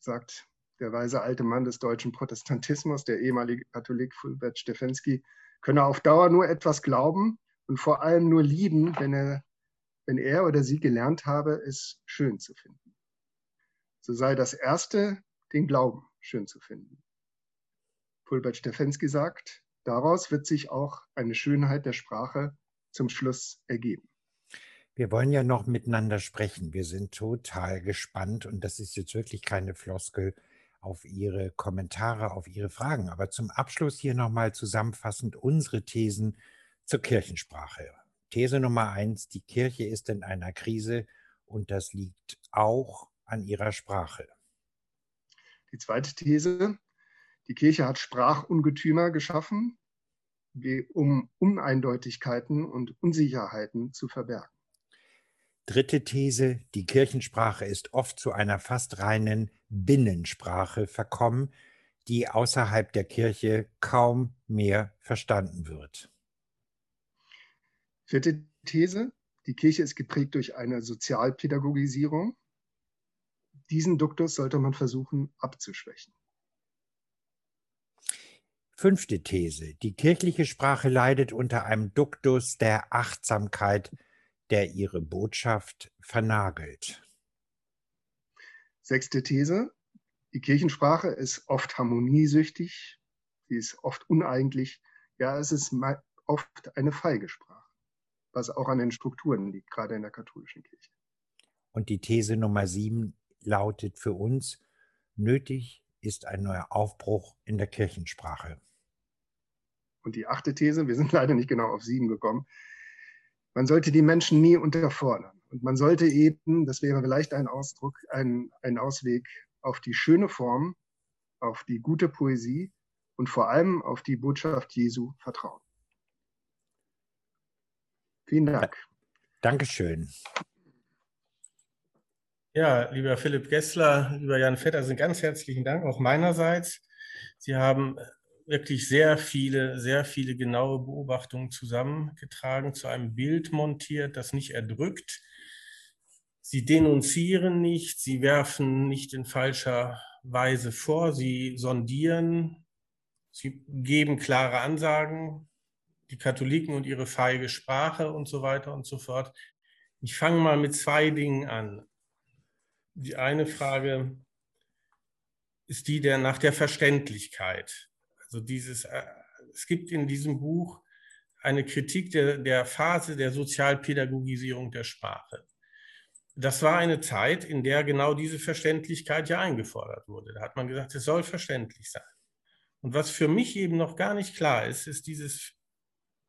sagt der weise alte Mann des deutschen Protestantismus, der ehemalige Katholik Fulbert Stefensky, könne auf Dauer nur etwas glauben und vor allem nur lieben, wenn er, wenn er oder sie gelernt habe, es schön zu finden. So sei das Erste, den Glauben schön zu finden. Fulbert Stefensky sagt, daraus wird sich auch eine Schönheit der Sprache zum Schluss ergeben. Wir wollen ja noch miteinander sprechen. Wir sind total gespannt und das ist jetzt wirklich keine Floskel auf Ihre Kommentare, auf Ihre Fragen. Aber zum Abschluss hier nochmal zusammenfassend unsere Thesen zur Kirchensprache. These Nummer eins, die Kirche ist in einer Krise und das liegt auch an ihrer Sprache. Die zweite These, die Kirche hat Sprachungetümer geschaffen, um Uneindeutigkeiten und Unsicherheiten zu verbergen. Dritte These, die Kirchensprache ist oft zu einer fast reinen Binnensprache verkommen, die außerhalb der Kirche kaum mehr verstanden wird. Vierte These, die Kirche ist geprägt durch eine Sozialpädagogisierung. Diesen Duktus sollte man versuchen abzuschwächen. Fünfte These, die kirchliche Sprache leidet unter einem Duktus der Achtsamkeit, der ihre Botschaft vernagelt. Sechste These. Die Kirchensprache ist oft harmoniesüchtig, sie ist oft uneigentlich, ja, es ist oft eine feige Sprache, was auch an den Strukturen liegt, gerade in der katholischen Kirche. Und die These Nummer sieben lautet für uns, nötig ist ein neuer Aufbruch in der Kirchensprache. Und die achte These, wir sind [laughs] leider nicht genau auf sieben gekommen, man sollte die Menschen nie unterfordern. Und man sollte eben, das wäre vielleicht ein Ausdruck, ein, ein Ausweg auf die schöne Form, auf die gute Poesie und vor allem auf die Botschaft Jesu vertrauen. Vielen Dank. Dankeschön. Ja, lieber Philipp Gessler, lieber Jan Vettersen, ganz herzlichen Dank auch meinerseits. Sie haben wirklich sehr viele, sehr viele genaue Beobachtungen zusammengetragen, zu einem Bild montiert, das nicht erdrückt, Sie denunzieren nicht, sie werfen nicht in falscher Weise vor, sie sondieren, sie geben klare Ansagen, die Katholiken und ihre feige Sprache und so weiter und so fort. Ich fange mal mit zwei Dingen an. Die eine Frage ist die der nach der Verständlichkeit. Also dieses, äh, es gibt in diesem Buch eine Kritik der, der Phase der Sozialpädagogisierung der Sprache. Das war eine Zeit, in der genau diese Verständlichkeit ja eingefordert wurde. Da hat man gesagt, es soll verständlich sein. Und was für mich eben noch gar nicht klar ist, ist dieses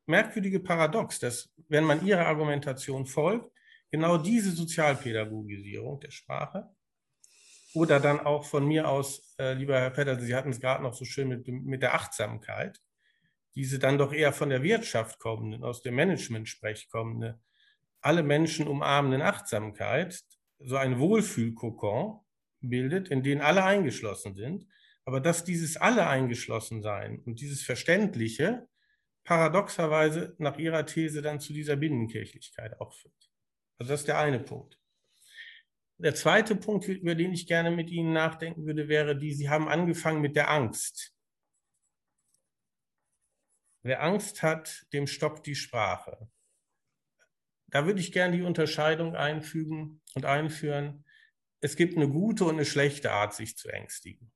merkwürdige Paradox, dass wenn man ihrer Argumentation folgt, genau diese Sozialpädagogisierung der Sprache oder dann auch von mir aus, äh, lieber Herr Pedersen, Sie hatten es gerade noch so schön mit, mit der Achtsamkeit, diese dann doch eher von der Wirtschaft kommende, aus dem Management-Sprech kommende, alle Menschen umarmenden Achtsamkeit, so ein Wohlfühlkokon bildet, in den alle eingeschlossen sind, aber dass dieses alle eingeschlossen sein und dieses Verständliche paradoxerweise nach ihrer These dann zu dieser Binnenkirchlichkeit auch führt. Also das ist der eine Punkt. Der zweite Punkt, über den ich gerne mit Ihnen nachdenken würde, wäre die, Sie haben angefangen mit der Angst. Wer Angst hat, dem stockt die Sprache. Da würde ich gerne die Unterscheidung einfügen und einführen. Es gibt eine gute und eine schlechte Art, sich zu ängstigen.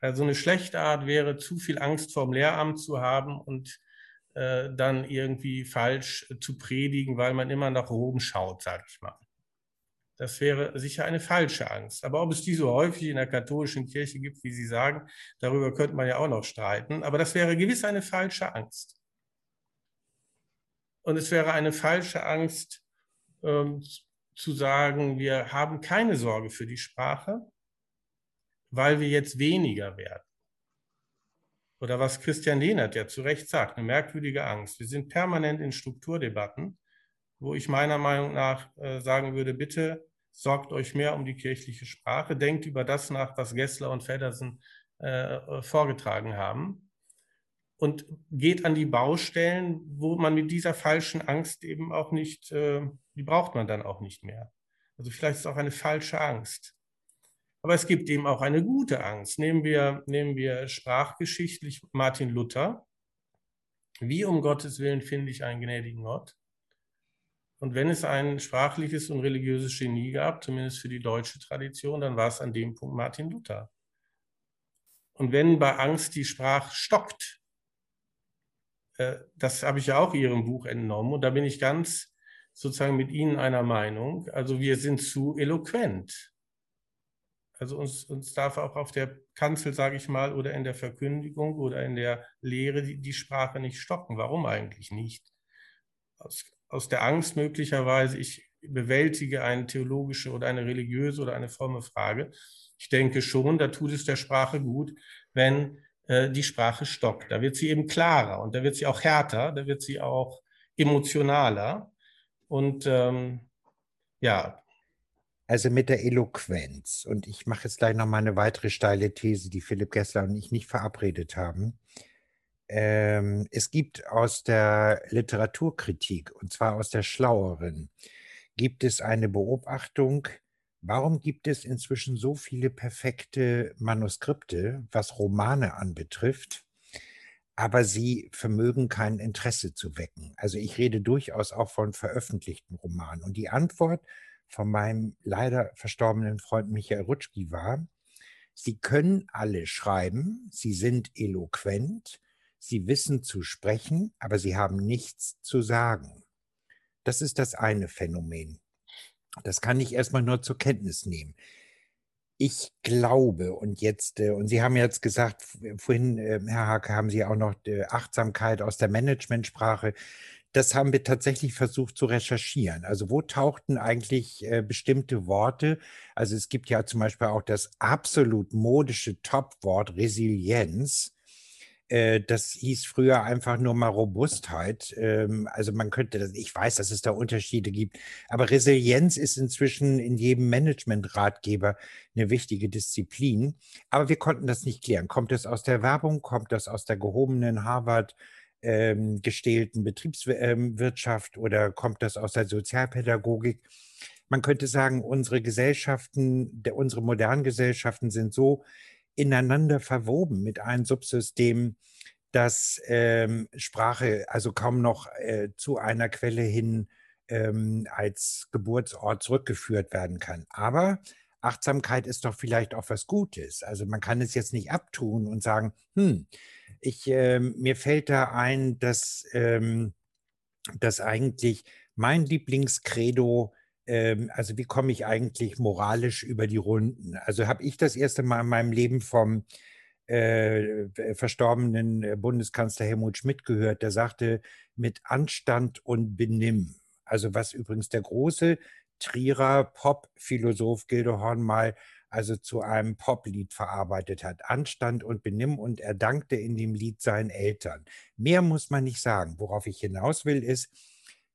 Also eine schlechte Art wäre, zu viel Angst vorm Lehramt zu haben und äh, dann irgendwie falsch zu predigen, weil man immer nach oben schaut, sage ich mal. Das wäre sicher eine falsche Angst. Aber ob es die so häufig in der katholischen Kirche gibt, wie Sie sagen, darüber könnte man ja auch noch streiten. Aber das wäre gewiss eine falsche Angst. Und es wäre eine falsche Angst ähm, zu sagen, wir haben keine Sorge für die Sprache, weil wir jetzt weniger werden. Oder was Christian Lehnert ja zu Recht sagt, eine merkwürdige Angst. Wir sind permanent in Strukturdebatten, wo ich meiner Meinung nach äh, sagen würde, bitte sorgt euch mehr um die kirchliche Sprache, denkt über das nach, was Gessler und Feddersen äh, vorgetragen haben und geht an die Baustellen, wo man mit dieser falschen Angst eben auch nicht, äh, die braucht man dann auch nicht mehr. Also vielleicht ist es auch eine falsche Angst. Aber es gibt eben auch eine gute Angst. Nehmen wir, nehmen wir sprachgeschichtlich Martin Luther. Wie um Gottes Willen finde ich einen gnädigen Gott? Und wenn es ein sprachliches und religiöses Genie gab, zumindest für die deutsche Tradition, dann war es an dem Punkt Martin Luther. Und wenn bei Angst die Sprache stockt, äh, das habe ich ja auch Ihrem Buch entnommen, und da bin ich ganz sozusagen mit Ihnen einer Meinung. Also wir sind zu eloquent. Also uns, uns darf auch auf der Kanzel, sage ich mal, oder in der Verkündigung oder in der Lehre die, die Sprache nicht stocken. Warum eigentlich nicht? Aus, aus der Angst möglicherweise, ich bewältige eine theologische oder eine religiöse oder eine fromme Frage. Ich denke schon, da tut es der Sprache gut, wenn äh, die Sprache stockt. Da wird sie eben klarer und da wird sie auch härter, da wird sie auch emotionaler. Und ähm, ja, also mit der Eloquenz. Und ich mache jetzt gleich nochmal eine weitere steile These, die Philipp Gessler und ich nicht verabredet haben. Ähm, es gibt aus der Literaturkritik, und zwar aus der Schlaueren, gibt es eine Beobachtung, warum gibt es inzwischen so viele perfekte Manuskripte, was Romane anbetrifft, aber sie vermögen kein Interesse zu wecken. Also ich rede durchaus auch von veröffentlichten Romanen. Und die Antwort von meinem leider verstorbenen Freund Michael Rutschki war, Sie können alle schreiben, sie sind eloquent, sie wissen zu sprechen, aber sie haben nichts zu sagen. Das ist das eine Phänomen. Das kann ich erstmal nur zur Kenntnis nehmen. Ich glaube, und jetzt, äh, und Sie haben jetzt gesagt, vorhin, äh, Herr Hake, haben Sie auch noch Achtsamkeit aus der Managementsprache das haben wir tatsächlich versucht zu recherchieren. Also wo tauchten eigentlich äh, bestimmte Worte? Also es gibt ja zum Beispiel auch das absolut modische Topwort Resilienz. Äh, das hieß früher einfach nur mal Robustheit. Ähm, also man könnte das, ich weiß, dass es da Unterschiede gibt, aber Resilienz ist inzwischen in jedem Management-Ratgeber eine wichtige Disziplin. Aber wir konnten das nicht klären. Kommt es aus der Werbung? Kommt das aus der gehobenen Harvard- ähm, gestählten Betriebswirtschaft oder kommt das aus der Sozialpädagogik? Man könnte sagen, unsere Gesellschaften, unsere modernen Gesellschaften sind so ineinander verwoben mit einem Subsystem, dass ähm, Sprache also kaum noch äh, zu einer Quelle hin ähm, als Geburtsort zurückgeführt werden kann. Aber Achtsamkeit ist doch vielleicht auch was Gutes. Also man kann es jetzt nicht abtun und sagen, hm, ich, äh, mir fällt da ein, dass, ähm, dass eigentlich mein Lieblingskredo, ähm, also wie komme ich eigentlich moralisch über die Runden? Also habe ich das erste Mal in meinem Leben vom äh, verstorbenen äh, Bundeskanzler Helmut Schmidt gehört, der sagte, mit Anstand und Benimm. Also was übrigens der große Trierer Pop-Philosoph Gildehorn mal also zu einem Poplied verarbeitet hat. Anstand und Benimm und er dankte in dem Lied seinen Eltern. Mehr muss man nicht sagen. Worauf ich hinaus will, ist,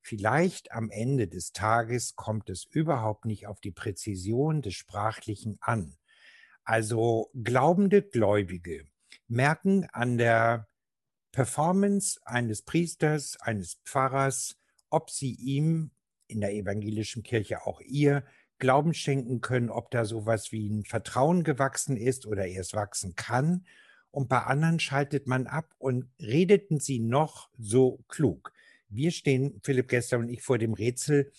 vielleicht am Ende des Tages kommt es überhaupt nicht auf die Präzision des Sprachlichen an. Also glaubende Gläubige merken an der Performance eines Priesters, eines Pfarrers, ob sie ihm in der evangelischen Kirche auch ihr Glauben schenken können, ob da sowas wie ein Vertrauen gewachsen ist oder erst wachsen kann. Und bei anderen schaltet man ab und redeten sie noch so klug. Wir stehen, Philipp Gestern und ich, vor dem Rätsel,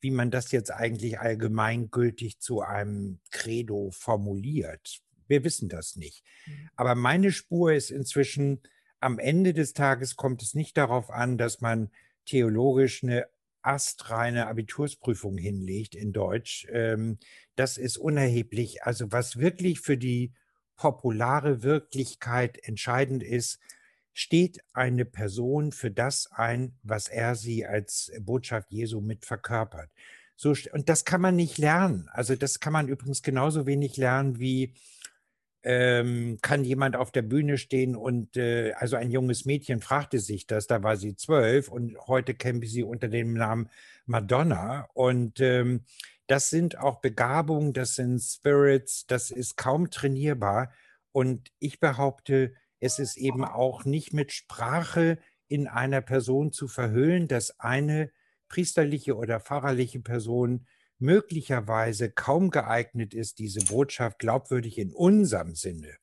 wie man das jetzt eigentlich allgemeingültig zu einem Credo formuliert. Wir wissen das nicht. Mhm. Aber meine Spur ist inzwischen, am Ende des Tages kommt es nicht darauf an, dass man theologisch eine astreine Abitursprüfung hinlegt in Deutsch. Ähm, das ist unerheblich. Also was wirklich für die populare Wirklichkeit entscheidend ist, steht eine Person für das ein, was er sie als Botschaft Jesu mit verkörpert. So, und das kann man nicht lernen. Also das kann man übrigens genauso wenig lernen wie ähm, kann jemand auf der Bühne stehen und äh, also ein junges Mädchen fragte sich das, da war sie zwölf und heute kennen wir sie unter dem Namen Madonna und ähm, das sind auch Begabungen, das sind Spirits, das ist kaum trainierbar und ich behaupte, es ist eben auch nicht mit Sprache in einer Person zu verhüllen, dass eine priesterliche oder pfarrerliche Person möglicherweise kaum geeignet ist, diese Botschaft glaubwürdig in unserem Sinne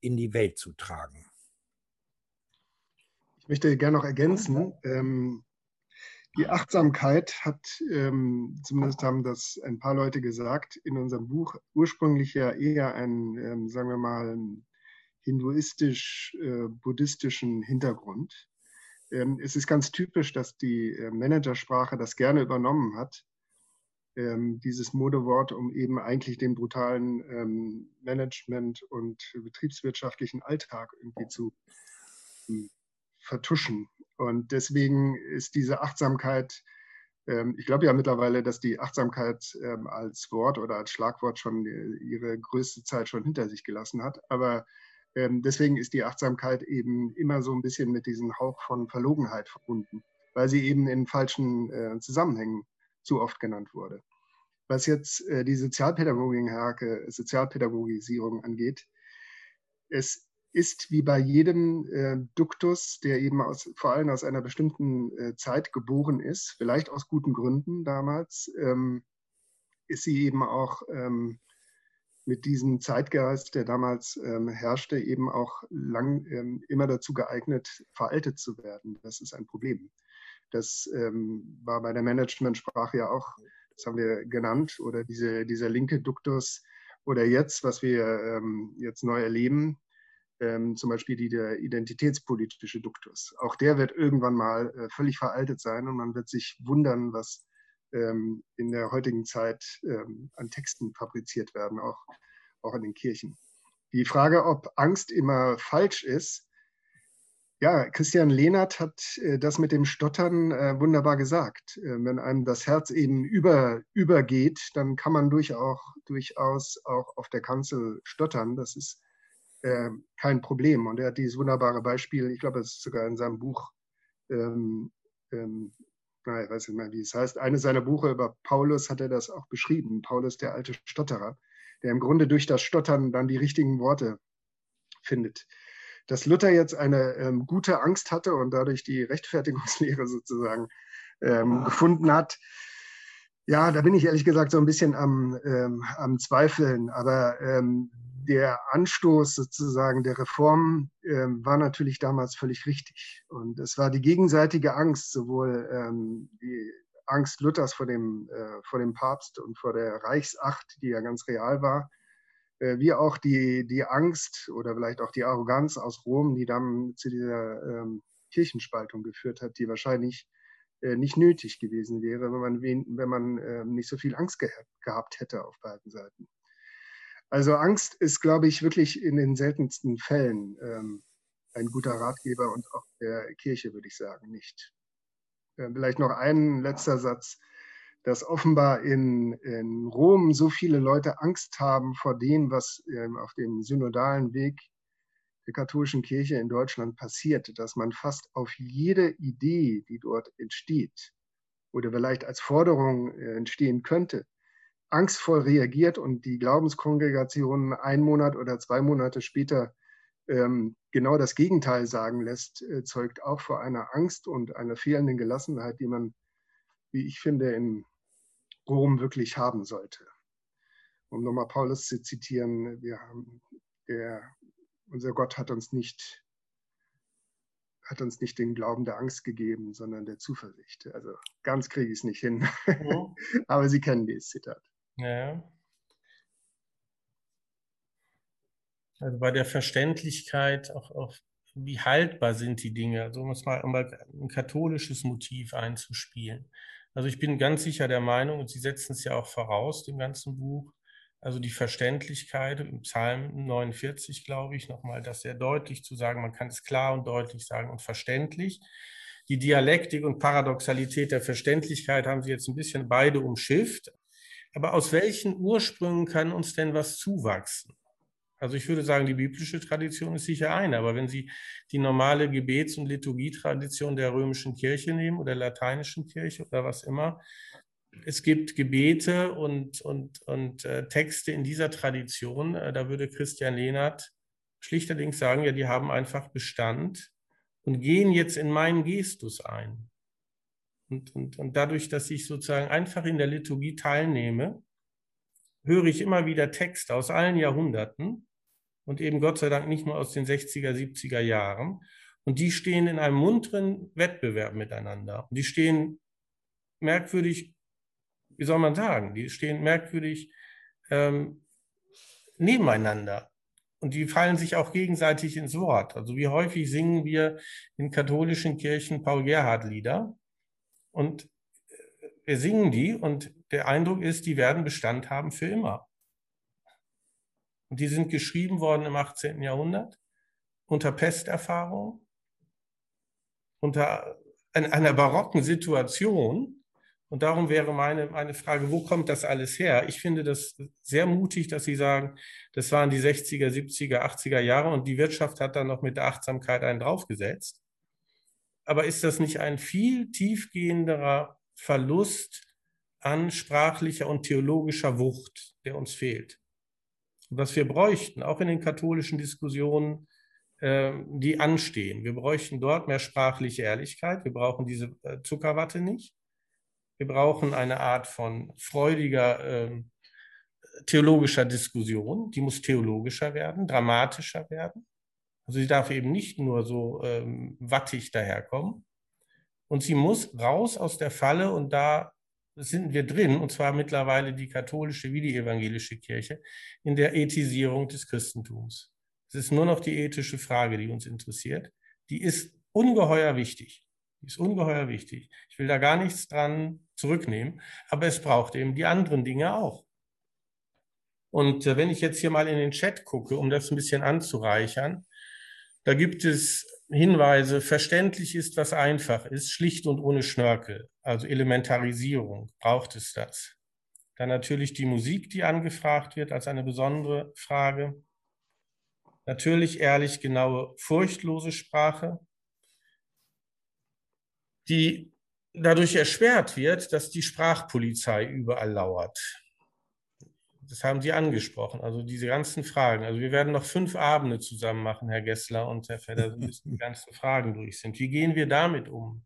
in die Welt zu tragen. Ich möchte gerne noch ergänzen, ähm, die Achtsamkeit hat, ähm, zumindest haben das ein paar Leute gesagt, in unserem Buch ursprünglich ja eher einen, ähm, sagen wir mal, hinduistisch-buddhistischen äh, Hintergrund. Ähm, es ist ganz typisch, dass die äh, Managersprache das gerne übernommen hat, ähm, dieses Modewort, um eben eigentlich den brutalen ähm, Management- und betriebswirtschaftlichen Alltag irgendwie zu vertuschen. Und deswegen ist diese Achtsamkeit, ich glaube ja mittlerweile, dass die Achtsamkeit als Wort oder als Schlagwort schon äh, ihre größte Zeit schon hinter sich gelassen hat. Aber deswegen ist die Achtsamkeit eben immer so ein bisschen mit diesem Hauch von Verlogenheit verbunden, weil sie eben in falschen äh, Zusammenhängen zu oft genannt wurde. Was jetzt äh, die Sozialpädagogik, Sozialpädagogisierung angeht, es ist wie bei jedem äh, Duktus, der eben aus, vor allem aus einer bestimmten äh, Zeit geboren ist, vielleicht aus guten Gründen damals, ähm, ist sie eben auch ähm, mit diesem Zeitgeist, der damals ähm, herrschte, eben auch lang ähm, immer dazu geeignet, veraltet zu werden. Das ist ein Problem. Das ähm, war bei der Managementsprache ja auch, das haben wir genannt, oder diese, dieser linke Duktus oder jetzt, was wir ähm, jetzt neu erleben, ähm, zum Beispiel die, der identitätspolitische Duktus. Auch der wird irgendwann mal äh, völlig veraltet sein und man wird sich wundern, was ähm, in der heutigen Zeit ähm, an Texten fabriziert werden, auch, auch in den Kirchen. Die Frage, ob Angst immer falsch ist, ja, Christian Lehnert hat äh, das mit dem Stottern äh, wunderbar gesagt. Äh, wenn einem das Herz eben über, übergeht, dann kann man durchaus, durchaus auch auf der Kanzel stottern. Das ist äh, kein Problem. Und er hat dieses wunderbare Beispiel, ich glaube, es ist sogar in seinem Buch ähm, ähm, ich weiß nicht mehr, wie es heißt, eines seiner Buche über Paulus hat er das auch beschrieben. Paulus, der alte Stotterer, der im Grunde durch das Stottern dann die richtigen Worte findet. Dass Luther jetzt eine ähm, gute Angst hatte und dadurch die Rechtfertigungslehre [laughs] sozusagen ähm, gefunden hat, ja, da bin ich ehrlich gesagt so ein bisschen am, ähm, am Zweifeln. Aber ähm, der Anstoß sozusagen der Reform ähm, war natürlich damals völlig richtig. Und es war die gegenseitige Angst, sowohl ähm, die Angst Luthers vor dem, äh, vor dem Papst und vor der Reichsacht, die ja ganz real war, äh, wie auch die, die Angst oder vielleicht auch die Arroganz aus Rom, die dann zu dieser ähm, Kirchenspaltung geführt hat, die wahrscheinlich äh, nicht nötig gewesen wäre, wenn man, wenn man äh, nicht so viel Angst ge gehabt hätte auf beiden Seiten. Also Angst ist, glaube ich, wirklich in den seltensten Fällen ähm, ein guter Ratgeber und auch der Kirche, würde ich sagen, nicht. Äh, vielleicht noch ein letzter Satz, dass offenbar in, in Rom so viele Leute Angst haben vor dem, was ähm, auf dem synodalen Weg der katholischen Kirche in Deutschland passiert, dass man fast auf jede Idee, die dort entsteht oder vielleicht als Forderung äh, entstehen könnte, angstvoll reagiert und die Glaubenskongregationen einen Monat oder zwei Monate später ähm, genau das Gegenteil sagen lässt, äh, zeugt auch vor einer Angst und einer fehlenden Gelassenheit, die man, wie ich finde, in Rom wirklich haben sollte. Um nochmal Paulus zu zitieren, wir haben, der, unser Gott hat uns nicht hat uns nicht den Glauben der Angst gegeben, sondern der Zuversicht. Also ganz kriege ich es nicht hin. Mhm. [laughs] Aber Sie kennen dieses Zitat. Ja. Also bei der Verständlichkeit, auch, auch wie haltbar sind die Dinge, also um es mal, um ein katholisches Motiv einzuspielen. Also ich bin ganz sicher der Meinung, und Sie setzen es ja auch voraus, dem ganzen Buch, also die Verständlichkeit im Psalm 49, glaube ich, nochmal das sehr deutlich zu sagen, man kann es klar und deutlich sagen und verständlich. Die Dialektik und Paradoxalität der Verständlichkeit haben Sie jetzt ein bisschen beide umschifft. Aber aus welchen Ursprüngen kann uns denn was zuwachsen? Also ich würde sagen, die biblische Tradition ist sicher eine, aber wenn Sie die normale Gebets- und Liturgietradition der römischen Kirche nehmen oder lateinischen Kirche oder was immer, es gibt Gebete und, und, und äh, Texte in dieser Tradition, äh, da würde Christian Lehnert schlichterdings sagen, ja, die haben einfach Bestand und gehen jetzt in meinen Gestus ein. Und, und, und dadurch, dass ich sozusagen einfach in der Liturgie teilnehme, höre ich immer wieder Texte aus allen Jahrhunderten und eben Gott sei Dank nicht nur aus den 60er, 70er Jahren. Und die stehen in einem munteren Wettbewerb miteinander. Und die stehen merkwürdig, wie soll man sagen, die stehen merkwürdig ähm, nebeneinander. Und die fallen sich auch gegenseitig ins Wort. Also wie häufig singen wir in katholischen Kirchen Paul-Gerhardt-Lieder und wir singen die und der Eindruck ist, die werden Bestand haben für immer. Und die sind geschrieben worden im 18. Jahrhundert unter Pesterfahrung, unter einer barocken Situation. Und darum wäre meine, meine Frage, wo kommt das alles her? Ich finde das sehr mutig, dass Sie sagen, das waren die 60er, 70er, 80er Jahre und die Wirtschaft hat dann noch mit der Achtsamkeit einen draufgesetzt. Aber ist das nicht ein viel tiefgehenderer Verlust an sprachlicher und theologischer Wucht, der uns fehlt? Was wir bräuchten, auch in den katholischen Diskussionen, äh, die anstehen. Wir bräuchten dort mehr sprachliche Ehrlichkeit. Wir brauchen diese äh, Zuckerwatte nicht. Wir brauchen eine Art von freudiger äh, theologischer Diskussion. Die muss theologischer werden, dramatischer werden. Also sie darf eben nicht nur so ähm, wattig daherkommen. Und sie muss raus aus der Falle und da sind wir drin, und zwar mittlerweile die katholische wie die evangelische Kirche, in der Ethisierung des Christentums. Es ist nur noch die ethische Frage, die uns interessiert. Die ist ungeheuer wichtig. Die ist ungeheuer wichtig. Ich will da gar nichts dran zurücknehmen, aber es braucht eben die anderen Dinge auch. Und äh, wenn ich jetzt hier mal in den Chat gucke, um das ein bisschen anzureichern, da gibt es Hinweise, verständlich ist, was einfach ist, schlicht und ohne Schnörkel, also Elementarisierung, braucht es das. Dann natürlich die Musik, die angefragt wird als eine besondere Frage. Natürlich ehrlich, genaue, furchtlose Sprache, die dadurch erschwert wird, dass die Sprachpolizei überall lauert. Das haben Sie angesprochen, also diese ganzen Fragen. Also wir werden noch fünf Abende zusammen machen, Herr Gessler und Herr Feddersen, bis die ganzen Fragen durch sind. Wie gehen wir damit um?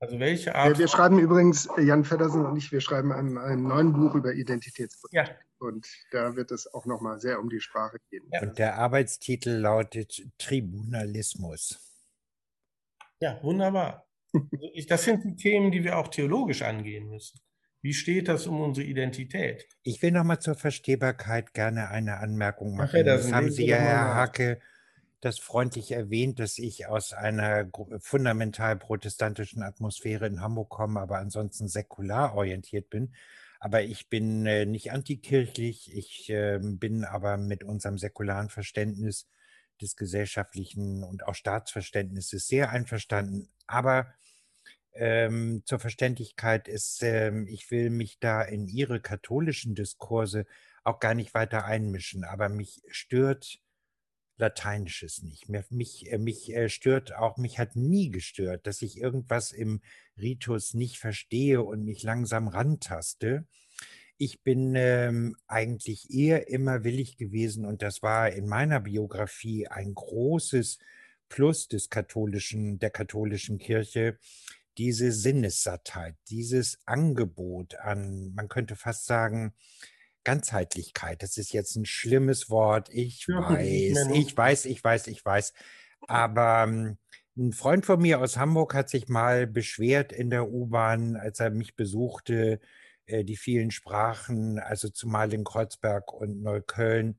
Also welche Art? Wir, wir schreiben übrigens, Jan Feddersen und ich, wir schreiben ein, ein neuen Buch über Identitätspolitik. Ja. Und da wird es auch nochmal sehr um die Sprache gehen. Ja. Und der Arbeitstitel lautet Tribunalismus. Ja, wunderbar. [laughs] Also das sind die Themen, die wir auch theologisch angehen müssen. Wie steht das um unsere Identität? Ich will nochmal zur Verstehbarkeit gerne eine Anmerkung machen. Ach, das haben Sie ja, Herr Hacke, das freundlich erwähnt, dass ich aus einer fundamental protestantischen Atmosphäre in Hamburg komme, aber ansonsten säkular orientiert bin. Aber ich bin äh, nicht antikirchlich, ich äh, bin aber mit unserem säkularen Verständnis des gesellschaftlichen und auch Staatsverständnisses sehr einverstanden. Aber ähm, zur Verständlichkeit ist, ähm, ich will mich da in Ihre katholischen Diskurse auch gar nicht weiter einmischen, aber mich stört Lateinisches nicht. Mich, äh, mich äh, stört auch, mich hat nie gestört, dass ich irgendwas im Ritus nicht verstehe und mich langsam rantaste. Ich bin ähm, eigentlich eher immer willig gewesen und das war in meiner Biografie ein großes Plus des katholischen, der katholischen Kirche, diese Sinnessattheit, dieses Angebot an, man könnte fast sagen, Ganzheitlichkeit. Das ist jetzt ein schlimmes Wort. Ich ja, weiß, ich weiß, ich weiß, ich weiß. Aber ähm, ein Freund von mir aus Hamburg hat sich mal beschwert in der U-Bahn, als er mich besuchte, äh, die vielen Sprachen, also zumal in Kreuzberg und Neukölln.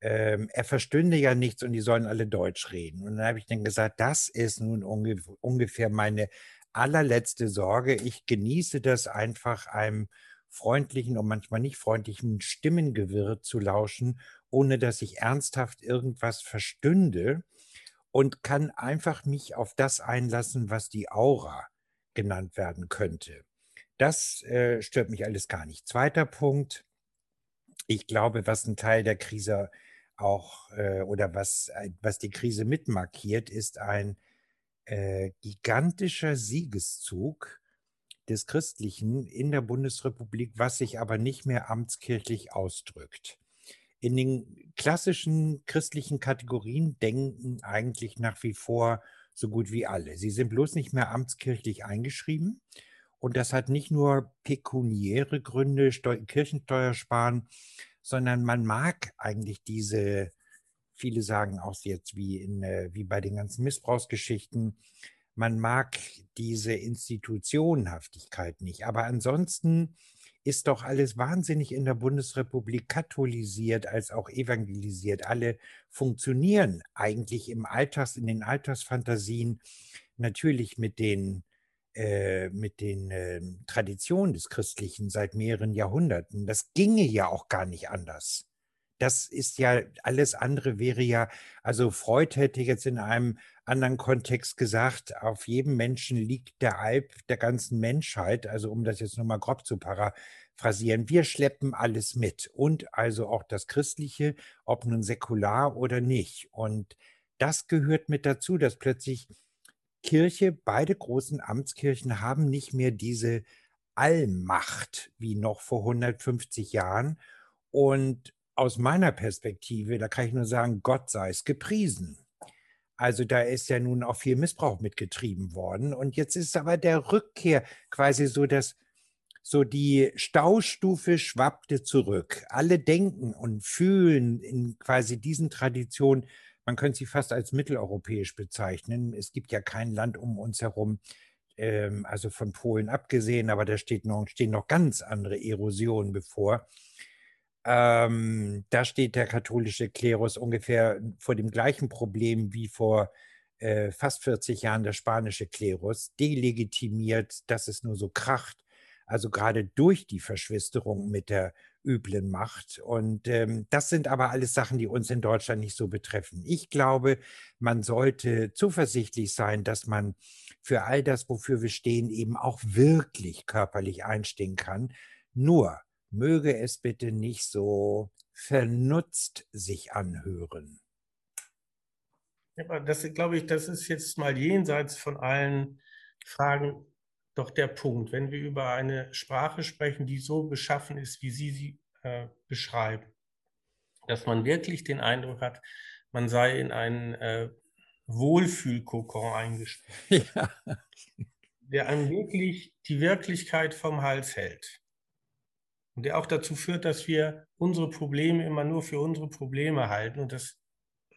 Ähm, er verstünde ja nichts und die sollen alle Deutsch reden. Und dann habe ich dann gesagt, das ist nun ungefähr meine allerletzte Sorge. Ich genieße das einfach einem freundlichen und manchmal nicht freundlichen Stimmengewirr zu lauschen, ohne dass ich ernsthaft irgendwas verstünde und kann einfach mich auf das einlassen, was die Aura genannt werden könnte. Das äh, stört mich alles gar nicht. Zweiter Punkt. Ich glaube, was ein Teil der Krise auch äh, oder was, was die Krise mitmarkiert, ist ein äh, gigantischer Siegeszug des Christlichen in der Bundesrepublik, was sich aber nicht mehr amtskirchlich ausdrückt. In den klassischen christlichen Kategorien denken eigentlich nach wie vor so gut wie alle. Sie sind bloß nicht mehr amtskirchlich eingeschrieben. Und das hat nicht nur pekuniäre Gründe, Steu Kirchensteuer sparen, sondern man mag eigentlich diese, viele sagen auch jetzt wie, in, äh, wie bei den ganzen Missbrauchsgeschichten, man mag diese Institutionenhaftigkeit nicht. Aber ansonsten ist doch alles wahnsinnig in der Bundesrepublik katholisiert als auch evangelisiert. Alle funktionieren eigentlich im Alltags, in den Alltagsfantasien natürlich mit den, äh, mit den äh, Traditionen des Christlichen seit mehreren Jahrhunderten. Das ginge ja auch gar nicht anders. Das ist ja, alles andere wäre ja, also Freud hätte jetzt in einem anderen Kontext gesagt, auf jedem Menschen liegt der Alp der ganzen Menschheit, also um das jetzt nochmal grob zu paraphrasieren, wir schleppen alles mit und also auch das Christliche, ob nun säkular oder nicht. Und das gehört mit dazu, dass plötzlich Kirche, beide großen Amtskirchen haben nicht mehr diese Allmacht wie noch vor 150 Jahren. Und aus meiner Perspektive, da kann ich nur sagen, Gott sei es gepriesen. Also da ist ja nun auch viel Missbrauch mitgetrieben worden. Und jetzt ist aber der Rückkehr quasi so, dass so die Staustufe schwappte zurück. Alle denken und fühlen in quasi diesen Traditionen, man könnte sie fast als mitteleuropäisch bezeichnen. Es gibt ja kein Land um uns herum, ähm, also von Polen abgesehen, aber da steht noch, stehen noch ganz andere Erosionen bevor. Ähm, da steht der katholische Klerus ungefähr vor dem gleichen Problem wie vor äh, fast 40 Jahren der spanische Klerus, delegitimiert, dass es nur so kracht, also gerade durch die Verschwisterung mit der üblen Macht. Und ähm, das sind aber alles Sachen, die uns in Deutschland nicht so betreffen. Ich glaube, man sollte zuversichtlich sein, dass man für all das, wofür wir stehen, eben auch wirklich körperlich einstehen kann. Nur möge es bitte nicht so vernutzt sich anhören. Ja, aber das glaube ich, das ist jetzt mal jenseits von allen Fragen doch der Punkt. Wenn wir über eine Sprache sprechen, die so beschaffen ist, wie Sie sie äh, beschreiben. Dass man wirklich den Eindruck hat, man sei in einen äh, Wohlfühlkokon eingesperrt, [laughs] ja. der einem wirklich die Wirklichkeit vom Hals hält. Und der auch dazu führt, dass wir unsere Probleme immer nur für unsere Probleme halten und das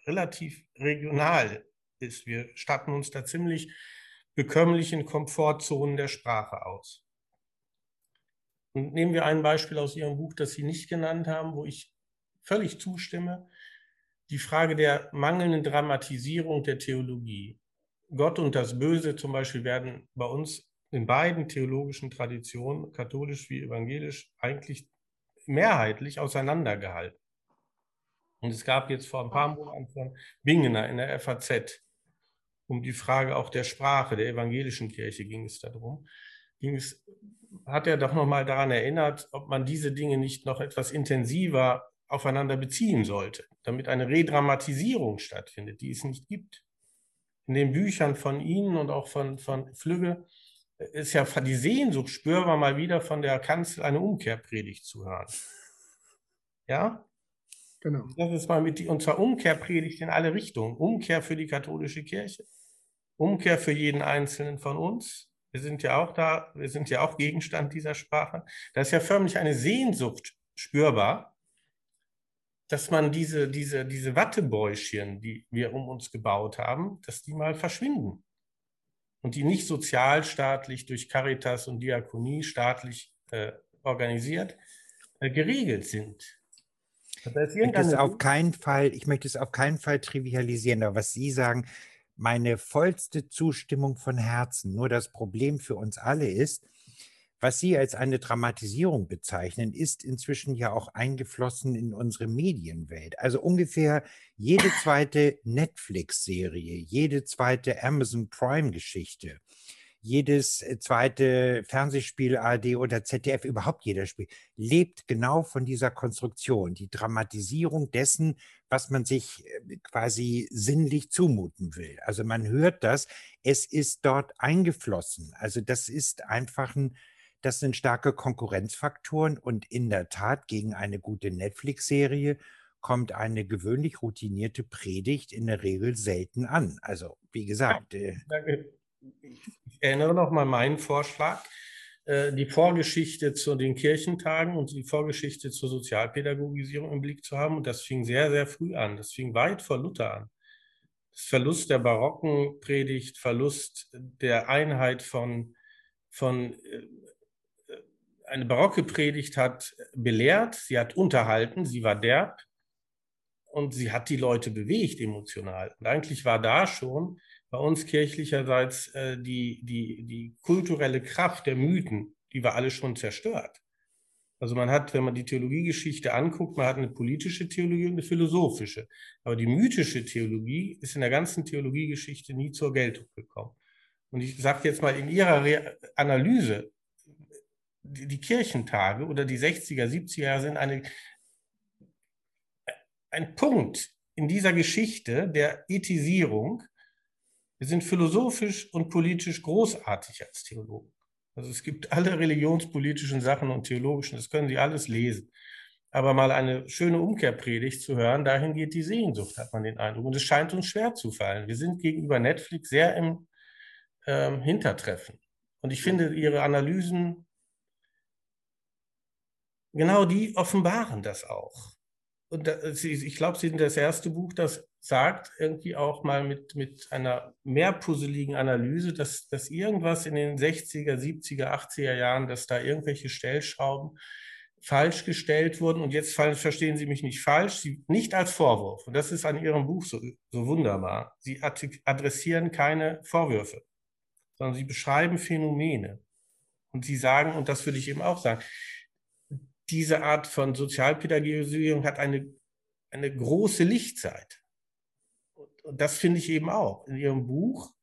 relativ regional ist. Wir statten uns da ziemlich bekömmlichen Komfortzonen der Sprache aus. Und nehmen wir ein Beispiel aus Ihrem Buch, das Sie nicht genannt haben, wo ich völlig zustimme. Die Frage der mangelnden Dramatisierung der Theologie. Gott und das Böse zum Beispiel werden bei uns in beiden theologischen Traditionen, katholisch wie evangelisch, eigentlich mehrheitlich auseinandergehalten. Und es gab jetzt vor ein paar Monaten von Bingener in der FAZ um die Frage auch der Sprache der evangelischen Kirche ging es darum. Ging es, hat er doch nochmal daran erinnert, ob man diese Dinge nicht noch etwas intensiver aufeinander beziehen sollte, damit eine Redramatisierung stattfindet, die es nicht gibt. In den Büchern von Ihnen und auch von, von Flügge ist ja die Sehnsucht spürbar mal wieder von der Kanzel eine Umkehrpredigt zu hören. Ja? Genau. Das ist mal mit die, und zwar Umkehrpredigt in alle Richtungen. Umkehr für die katholische Kirche. Umkehr für jeden Einzelnen von uns. Wir sind ja auch da, wir sind ja auch Gegenstand dieser Sprache. Da ist ja förmlich eine Sehnsucht spürbar, dass man diese, diese, diese Wattebäuschen, die wir um uns gebaut haben, dass die mal verschwinden. Und die nicht sozialstaatlich durch Caritas und Diakonie staatlich äh, organisiert äh, geregelt sind. Ich möchte es auf keinen Fall, ich möchte es auf keinen Fall trivialisieren, aber was Sie sagen, meine vollste Zustimmung von Herzen. Nur das Problem für uns alle ist, was Sie als eine Dramatisierung bezeichnen, ist inzwischen ja auch eingeflossen in unsere Medienwelt. Also ungefähr jede zweite Netflix-Serie, jede zweite Amazon Prime-Geschichte, jedes äh, zweite Fernsehspiel ARD oder ZDF, überhaupt jeder Spiel, lebt genau von dieser Konstruktion, die Dramatisierung dessen, was man sich äh, quasi sinnlich zumuten will. Also man hört das, es ist dort eingeflossen. Also das ist einfach ein, das sind starke Konkurrenzfaktoren und in der Tat gegen eine gute Netflix-Serie kommt eine gewöhnlich routinierte Predigt in der Regel selten an. Also wie gesagt. Äh, ich erinnere noch mal meinen Vorschlag, äh, die Vorgeschichte zu den Kirchentagen und die Vorgeschichte zur Sozialpädagogisierung im Blick zu haben. Und das fing sehr, sehr früh an. Das fing weit vor Luther an. Das Verlust der barocken Predigt, Verlust der Einheit von, von äh, eine barocke Predigt hat belehrt, sie hat unterhalten, sie war derb und sie hat die Leute bewegt emotional. Und eigentlich war da schon bei uns kirchlicherseits äh, die, die, die kulturelle Kraft der Mythen, die war alle schon zerstört. Also man hat, wenn man die Theologiegeschichte anguckt, man hat eine politische Theologie und eine philosophische. Aber die mythische Theologie ist in der ganzen Theologiegeschichte nie zur Geltung gekommen. Und ich sage jetzt mal in Ihrer Re Analyse, die, die, Kirchentage oder die 60er, 70er Jahre sind eine, ein Punkt in dieser Geschichte der Ethisierung, wir sind philosophisch und politisch großartig als Theologen. Also es gibt alle religionspolitischen Sachen und theologischen, das können Sie alles lesen. Aber mal eine schöne Umkehrpredigt zu hören, dahin geht die Sehnsucht, hat man den Eindruck. Und es scheint uns schwer zu fallen. Wir sind gegenüber Netflix sehr im ähm, Hintertreffen. Und ich finde, Ihre Analysen, genau die offenbaren das auch. Und da, ich glaube, Sie sind das erste Buch, das sagt, irgendwie auch mal mit, mit einer mehr puzzeligen Analyse, dass, dass irgendwas in den 60er, 70er, 80er Jahren, dass da irgendwelche Stellschrauben falsch gestellt wurden. Und jetzt verstehen Sie mich nicht falsch, Sie, nicht als Vorwurf. Und das ist an Ihrem Buch so, so wunderbar. Sie adressieren keine Vorwürfe, sondern Sie beschreiben Phänomene. Und Sie sagen, und das würde ich eben auch sagen, diese Art von Sozialpädagogisierung hat eine, eine große Lichtzeit und das finde ich eben auch in Ihrem Buch.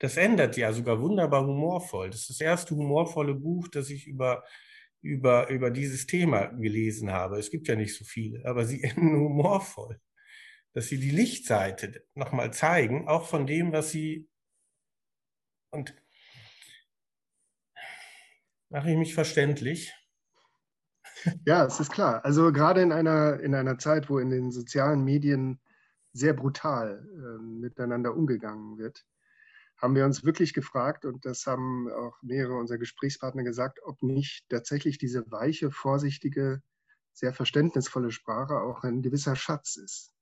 Das ändert ja sogar wunderbar humorvoll. Das ist das erste humorvolle Buch, das ich über, über, über dieses Thema gelesen habe. Es gibt ja nicht so viele, aber sie [laughs] enden humorvoll. Dass sie die Lichtseite nochmal zeigen, auch von dem, was sie. Und mache ich mich verständlich? Ja, es ist klar. Also gerade in einer, in einer Zeit, wo in den sozialen Medien sehr brutal äh, miteinander umgegangen wird, haben wir uns wirklich gefragt, und das haben auch mehrere unserer Gesprächspartner gesagt, ob nicht tatsächlich diese weiche, vorsichtige, sehr verständnisvolle Sprache auch ein gewisser Schatz ist.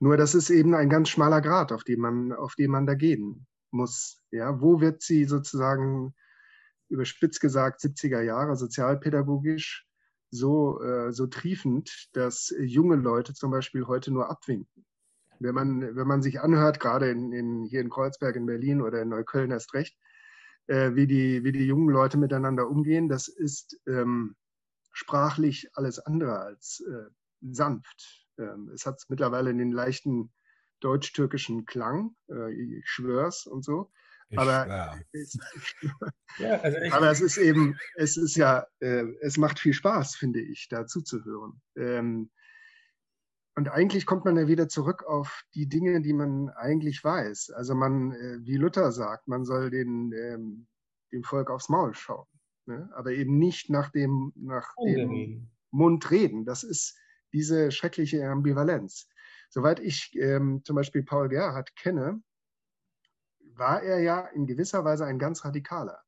Nur das ist eben ein ganz schmaler Grad, auf den man, auf den man da gehen muss. Ja, wo wird sie sozusagen überspitzt gesagt 70er Jahre sozialpädagogisch so, äh, so triefend, dass junge Leute zum Beispiel heute nur abwinken. Wenn man, wenn man sich anhört, gerade in, in, hier in Kreuzberg in Berlin oder in Neukölln erst recht, äh, wie, die, wie die jungen Leute miteinander umgehen, das ist ähm, sprachlich alles andere als äh, sanft. Ähm, es hat mittlerweile einen leichten deutsch-türkischen Klang, äh, ich schwör's und so. Ich aber, es, [laughs] ja, also [laughs] aber es ist eben, es ist ja, äh, es macht viel Spaß, finde ich, da zuzuhören. Ähm, und eigentlich kommt man ja wieder zurück auf die Dinge, die man eigentlich weiß. Also man, äh, wie Luther sagt, man soll den, ähm, dem Volk aufs Maul schauen, ne? aber eben nicht nach dem, nach dem Mund reden. Das ist diese schreckliche Ambivalenz. Soweit ich ähm, zum Beispiel Paul Gerhardt kenne, war er ja in gewisser Weise ein ganz radikaler.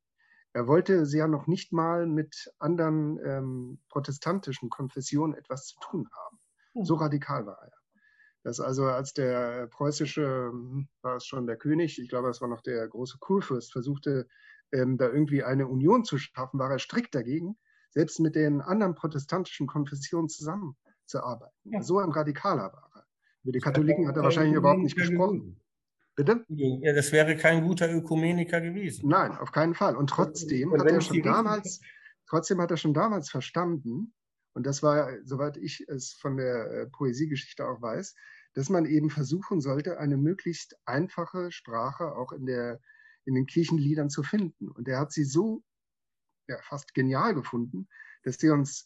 Er wollte ja noch nicht mal mit anderen ähm, protestantischen Konfessionen etwas zu tun haben. Hm. So radikal war er. Das also, als der preußische, hm, war es schon der König, ich glaube, es war noch der große Kurfürst, versuchte, ähm, da irgendwie eine Union zu schaffen, war er strikt dagegen, selbst mit den anderen protestantischen Konfessionen zusammenzuarbeiten. Ja. So ein Radikaler war er. Über die Katholiken hat er wahrscheinlich überhaupt nicht gesprochen. Bitte? Ja, das wäre kein guter Ökumeniker gewesen. Nein, auf keinen Fall. Und trotzdem hat er schon damals, trotzdem hat er schon damals verstanden, und das war, soweit ich es von der äh, Poesiegeschichte auch weiß, dass man eben versuchen sollte, eine möglichst einfache Sprache auch in, der, in den Kirchenliedern zu finden. Und er hat sie so ja, fast genial gefunden, dass sie uns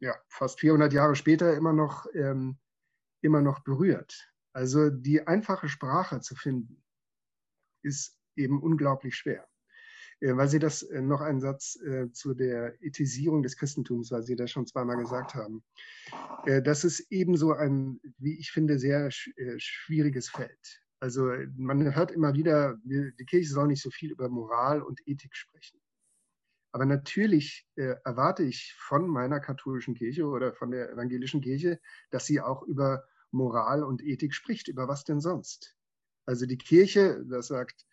ja, fast 400 Jahre später immer noch, ähm, immer noch berührt. Also die einfache Sprache zu finden, ist eben unglaublich schwer. Äh, weil Sie das äh, noch einen Satz äh, zu der Ethisierung des Christentums, weil Sie das schon zweimal gesagt haben. Das ist ebenso ein, wie ich finde, sehr schwieriges Feld. Also man hört immer wieder, die Kirche soll nicht so viel über Moral und Ethik sprechen. Aber natürlich erwarte ich von meiner katholischen Kirche oder von der evangelischen Kirche, dass sie auch über Moral und Ethik spricht. Über was denn sonst? Also die Kirche, das sagt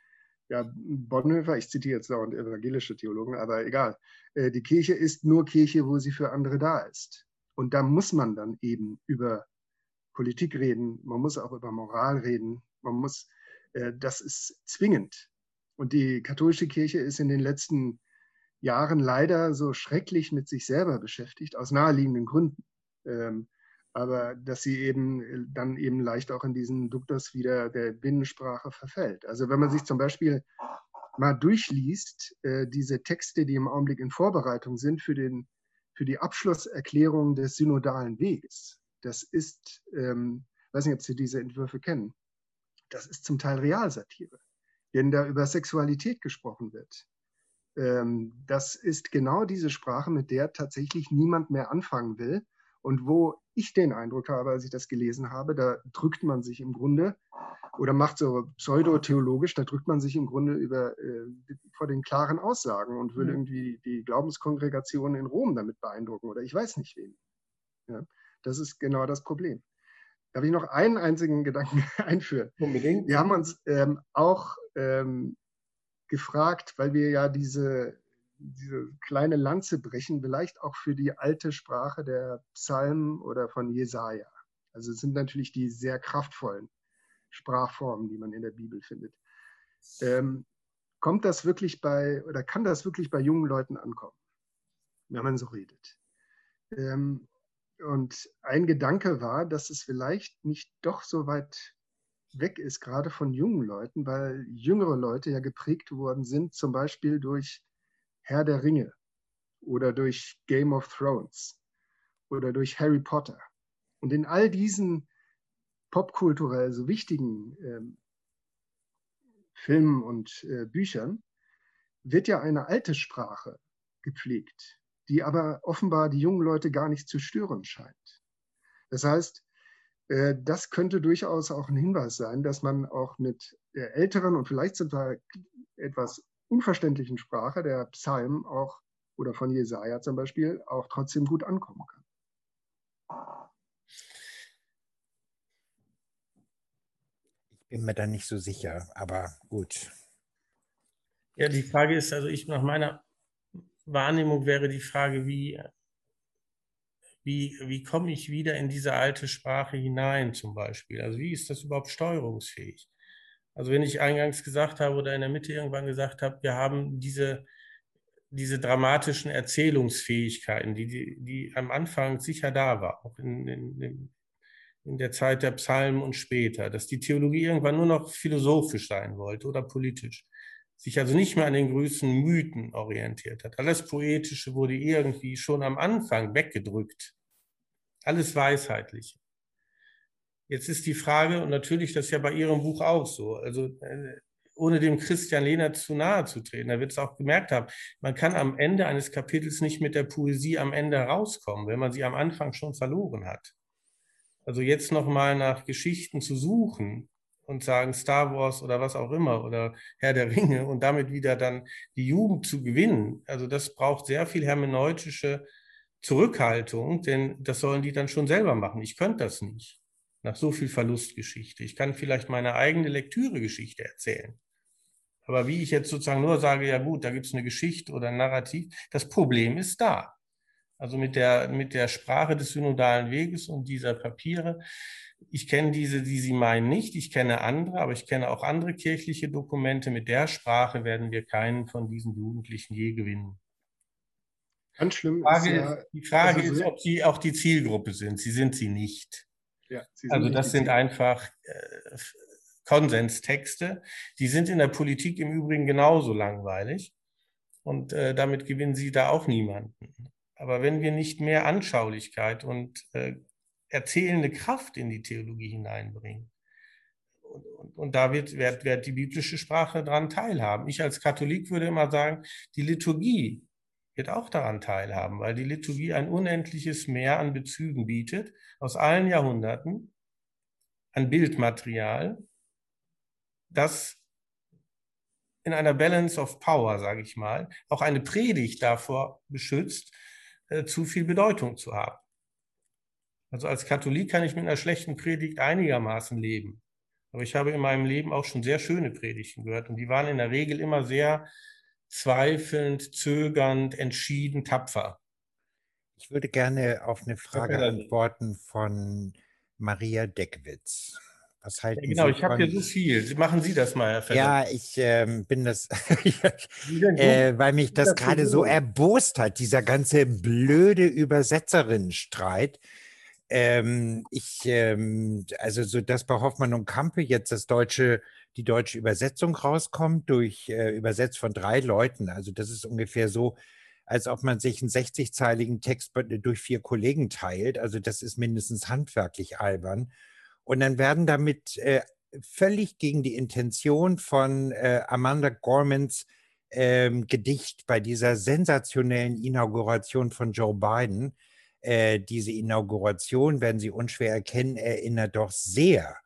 ja, Bonhoeffer, ich zitiere jetzt dauernd evangelische Theologen, aber egal. Äh, die Kirche ist nur Kirche, wo sie für andere da ist. Und da muss man dann eben über Politik reden, man muss auch über Moral reden, man muss, äh, das ist zwingend. Und die katholische Kirche ist in den letzten Jahren leider so schrecklich mit sich selber beschäftigt, aus naheliegenden Gründen. Ähm, aber dass sie eben äh, dann eben leicht auch in diesen Duktus wieder der Binnensprache verfällt. Also wenn man sich zum Beispiel mal durchliest, äh, diese Texte, die im Augenblick in Vorbereitung sind für, den, für die Abschlusserklärung des synodalen Weges, das ist, ähm, weiß nicht, ob Sie diese Entwürfe kennen, das ist zum Teil Realsatire, wenn da über Sexualität gesprochen wird. Ähm, das ist genau diese Sprache, mit der tatsächlich niemand mehr anfangen will und wo ich den Eindruck habe, als ich das gelesen habe, da drückt man sich im Grunde oder macht so pseudotheologisch, da drückt man sich im Grunde über, äh, vor den klaren Aussagen und will mhm. irgendwie die Glaubenskongregation in Rom damit beeindrucken oder ich weiß nicht wen. Ja, das ist genau das Problem. Darf ich noch einen einzigen Gedanken [laughs] einführen? Unbedingt. Wir haben uns ähm, auch ähm, gefragt, weil wir ja diese diese kleine Lanze brechen, vielleicht auch für die alte Sprache der Psalmen oder von Jesaja. Also es sind natürlich die sehr kraftvollen Sprachformen, die man in der Bibel findet. Ähm, kommt das wirklich bei oder kann das wirklich bei jungen Leuten ankommen, wenn man so redet? Ähm, und ein Gedanke war, dass es vielleicht nicht doch so weit weg ist, gerade von jungen Leuten, weil jüngere Leute ja geprägt worden sind, zum Beispiel durch Herr der Ringe oder durch Game of Thrones oder durch Harry Potter. Und in all diesen popkulturell so wichtigen ähm, Filmen und äh, Büchern wird ja eine alte Sprache gepflegt. die aber offenbar die jungen Leute gar nicht zu stören scheint. Das heißt, äh, das könnte durchaus auch ein Hinweis sein, dass man auch mit der älteren und vielleicht sogar etwas unverständlichen Sprache der Psalmen auch oder von Jesaja zum Beispiel auch trotzdem gut ankommen kann. Ich bin mir da nicht so sicher, aber gut. Ja, die Frage ist, also ich nach meiner Wahrnehmung wäre die Frage, wie, wie, wie komme ich wieder in diese alte Sprache hinein zum Beispiel? Also wie ist das überhaupt steuerungsfähig? Also wenn ich eingangs gesagt habe oder in der Mitte irgendwann gesagt habe, wir haben diese, diese dramatischen Erzählungsfähigkeiten, die, die, die am Anfang sicher da war, auch in, in, in der Zeit der Psalmen und später, dass die Theologie irgendwann nur noch philosophisch sein wollte oder politisch sich also nicht mehr an den größten Mythen orientiert hat. Alles Poetische wurde irgendwie schon am Anfang weggedrückt. Alles Weisheitliche. Jetzt ist die Frage, und natürlich das ist ja bei Ihrem Buch auch so, also äh, ohne dem Christian Lehner zu nahe zu treten, da wird es auch gemerkt haben, man kann am Ende eines Kapitels nicht mit der Poesie am Ende rauskommen, wenn man sie am Anfang schon verloren hat. Also jetzt nochmal nach Geschichten zu suchen, und sagen Star Wars oder was auch immer oder Herr der Ringe und damit wieder dann die Jugend zu gewinnen. Also das braucht sehr viel hermeneutische Zurückhaltung, denn das sollen die dann schon selber machen. Ich könnte das nicht. Nach so viel Verlustgeschichte. Ich kann vielleicht meine eigene Lektüregeschichte erzählen. Aber wie ich jetzt sozusagen nur sage, ja gut, da gibt es eine Geschichte oder ein Narrativ, das Problem ist da. Also mit der, mit der Sprache des synodalen Weges und dieser Papiere ich kenne diese, die Sie meinen, nicht. Ich kenne andere, aber ich kenne auch andere kirchliche Dokumente. Mit der Sprache werden wir keinen von diesen Jugendlichen je gewinnen. Ganz schlimm. Die Frage, ist, ja, die Frage also ist, ob Sie auch die Zielgruppe sind. Sie sind sie nicht. Ja, also das sind einfach äh, Konsenstexte. Die sind in der Politik im Übrigen genauso langweilig. Und äh, damit gewinnen Sie da auch niemanden. Aber wenn wir nicht mehr Anschaulichkeit und äh, erzählende Kraft in die Theologie hineinbringen. Und, und, und da wird, wird, wird die biblische Sprache daran teilhaben. Ich als Katholik würde immer sagen, die Liturgie wird auch daran teilhaben, weil die Liturgie ein unendliches Meer an Bezügen bietet, aus allen Jahrhunderten, an Bildmaterial, das in einer Balance of Power, sage ich mal, auch eine Predigt davor beschützt, äh, zu viel Bedeutung zu haben. Also als Katholik kann ich mit einer schlechten Predigt einigermaßen leben. Aber ich habe in meinem Leben auch schon sehr schöne Predigten gehört und die waren in der Regel immer sehr zweifelnd, zögernd, entschieden, tapfer. Ich würde gerne auf eine Frage antworten von Maria Deckwitz. Was halten ja, genau, Sie ich habe hier so viel. Machen Sie das mal, Herr Vetter. Ja, ich ähm, bin das, [laughs] [laughs] äh, weil mich das, das gerade so erbost hat, dieser ganze blöde Übersetzerinnenstreit. Ähm, ich, ähm, also so, dass bei Hoffmann und Kampe jetzt das deutsche, die deutsche Übersetzung rauskommt, durch äh, übersetzt von drei Leuten. Also das ist ungefähr so, als ob man sich einen 60-zeiligen Text durch vier Kollegen teilt. Also das ist mindestens handwerklich albern. Und dann werden damit äh, völlig gegen die Intention von äh, Amanda Gormans ähm, Gedicht bei dieser sensationellen Inauguration von Joe Biden äh, diese Inauguration, werden Sie unschwer erkennen, erinnert doch sehr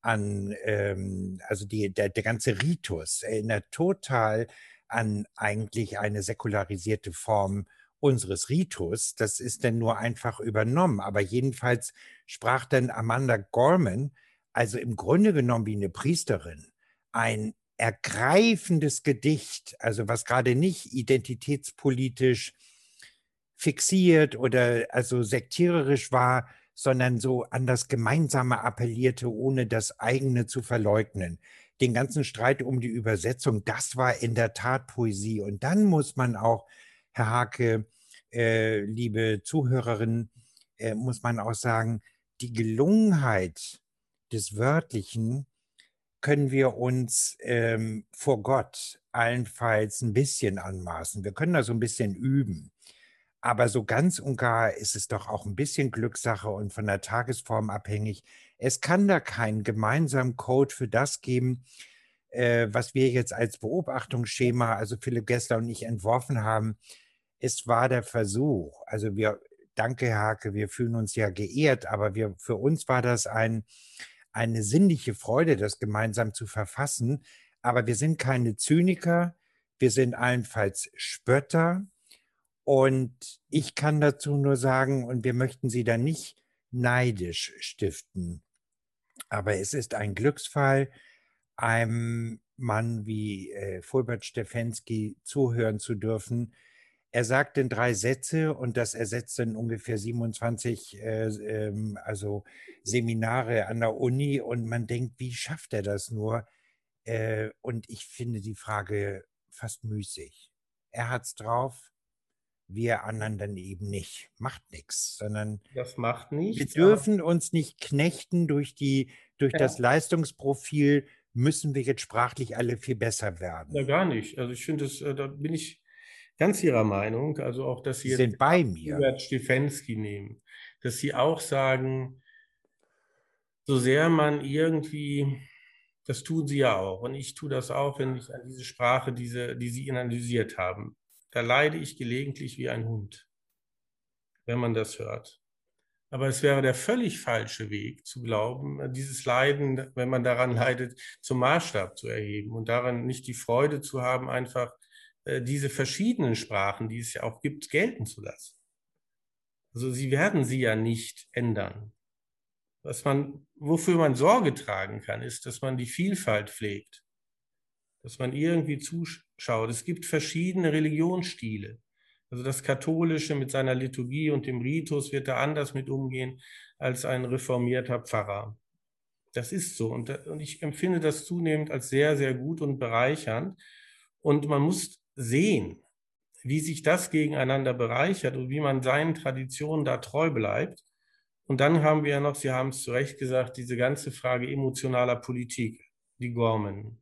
an, ähm, also die, der, der ganze Ritus erinnert total an eigentlich eine säkularisierte Form unseres Ritus. Das ist dann nur einfach übernommen. Aber jedenfalls sprach dann Amanda Gorman, also im Grunde genommen wie eine Priesterin, ein ergreifendes Gedicht, also was gerade nicht identitätspolitisch fixiert oder also sektiererisch war, sondern so an das Gemeinsame appellierte, ohne das eigene zu verleugnen. Den ganzen Streit um die Übersetzung, das war in der Tat Poesie. Und dann muss man auch, Herr Hake, äh, liebe Zuhörerinnen, äh, muss man auch sagen, die Gelungenheit des Wörtlichen können wir uns ähm, vor Gott allenfalls ein bisschen anmaßen. Wir können da so ein bisschen üben. Aber so ganz und gar ist es doch auch ein bisschen Glückssache und von der Tagesform abhängig. Es kann da keinen gemeinsamen Code für das geben, äh, was wir jetzt als Beobachtungsschema, also Philipp Gessler und ich entworfen haben. es war der Versuch. Also wir, danke Herr Hake, wir fühlen uns ja geehrt, aber wir, für uns war das ein, eine sinnliche Freude, das gemeinsam zu verfassen. Aber wir sind keine Zyniker, wir sind allenfalls Spötter. Und ich kann dazu nur sagen, und wir möchten Sie da nicht neidisch stiften. Aber es ist ein Glücksfall, einem Mann wie äh, Fulbert Stefensky zuhören zu dürfen. Er sagt in drei Sätze und das ersetzt in ungefähr 27 äh, ähm, also Seminare an der Uni und man denkt, wie schafft er das nur? Äh, und ich finde die Frage fast müßig. Er hat es drauf, wir anderen dann eben nicht. Macht nichts, sondern das macht nichts, wir dürfen uns nicht knechten durch, die, durch ja. das Leistungsprofil, müssen wir jetzt sprachlich alle viel besser werden. Ja, gar nicht. Also ich finde, äh, da bin ich ganz Ihrer Meinung. Also auch, dass Sie, Sie sind bei mir. Hubert Stefensky nehmen, dass Sie auch sagen, so sehr man irgendwie, das tun Sie ja auch und ich tue das auch, wenn ich an diese Sprache, diese, die Sie analysiert haben, da leide ich gelegentlich wie ein Hund, wenn man das hört. Aber es wäre der völlig falsche Weg zu glauben, dieses Leiden, wenn man daran [laughs] leidet, zum Maßstab zu erheben und daran nicht die Freude zu haben, einfach äh, diese verschiedenen Sprachen, die es ja auch gibt, gelten zu lassen. Also sie werden sie ja nicht ändern. Was man, wofür man Sorge tragen kann, ist, dass man die Vielfalt pflegt dass man irgendwie zuschaut. Es gibt verschiedene Religionsstile. Also das Katholische mit seiner Liturgie und dem Ritus wird da anders mit umgehen als ein reformierter Pfarrer. Das ist so. Und, und ich empfinde das zunehmend als sehr, sehr gut und bereichernd. Und man muss sehen, wie sich das gegeneinander bereichert und wie man seinen Traditionen da treu bleibt. Und dann haben wir ja noch, Sie haben es zu Recht gesagt, diese ganze Frage emotionaler Politik, die Gorman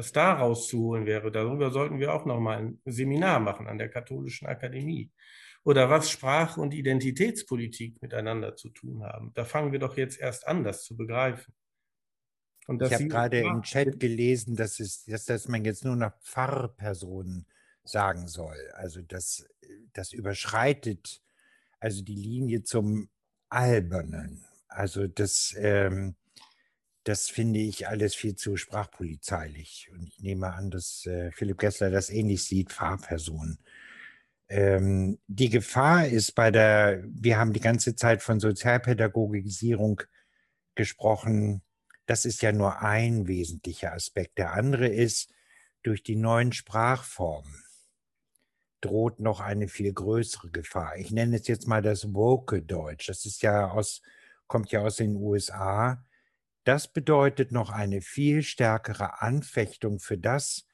was da rauszuholen wäre, darüber sollten wir auch noch mal ein Seminar machen an der Katholischen Akademie. Oder was Sprache und Identitätspolitik miteinander zu tun haben. Da fangen wir doch jetzt erst an, das zu begreifen. ich habe gerade im Chat gelesen, dass, es, dass, dass man jetzt nur noch Pfarrpersonen sagen soll. Also das, das überschreitet also die Linie zum Albernen. Also das, ähm, das finde ich alles viel zu sprachpolizeilich. Und ich nehme an, dass äh, Philipp Gessler das ähnlich sieht, Fahrpersonen. Ähm, die Gefahr ist bei der, wir haben die ganze Zeit von Sozialpädagogisierung gesprochen. Das ist ja nur ein wesentlicher Aspekt. Der andere ist, durch die neuen Sprachformen droht noch eine viel größere Gefahr. Ich nenne es jetzt mal das Woke Deutsch. Das ist ja aus, kommt ja aus den USA das bedeutet noch eine viel stärkere Anfechtung für das,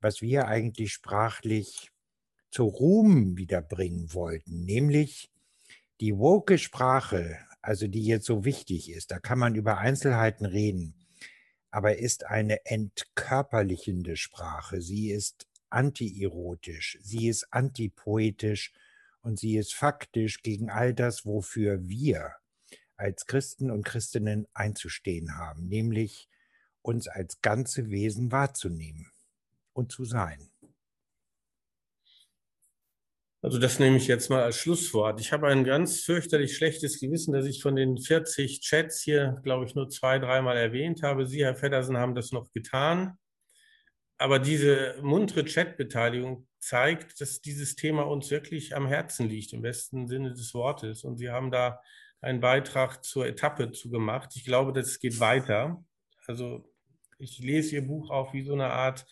was wir eigentlich sprachlich zu Ruhm wiederbringen wollten, nämlich die woke Sprache, also die jetzt so wichtig ist, da kann man über Einzelheiten reden, aber ist eine entkörperlichende Sprache. Sie ist antierotisch, sie ist antipoetisch und sie ist faktisch gegen all das, wofür wir als Christen und Christinnen einzustehen haben, nämlich uns als ganze Wesen wahrzunehmen und zu sein. Also das nehme ich jetzt mal als Schlusswort. Ich habe ein ganz fürchterlich schlechtes Gewissen, dass ich von den 40 Chats hier, glaube ich, nur zwei, dreimal erwähnt habe. Sie, Herr Feddersen, haben das noch getan. Aber diese muntere Chatbeteiligung zeigt, dass dieses Thema uns wirklich am Herzen liegt, im besten Sinne des Wortes. Und Sie haben da einen Beitrag zur Etappe zu gemacht. Ich glaube, das geht weiter. Also ich lese Ihr Buch auch wie so eine Art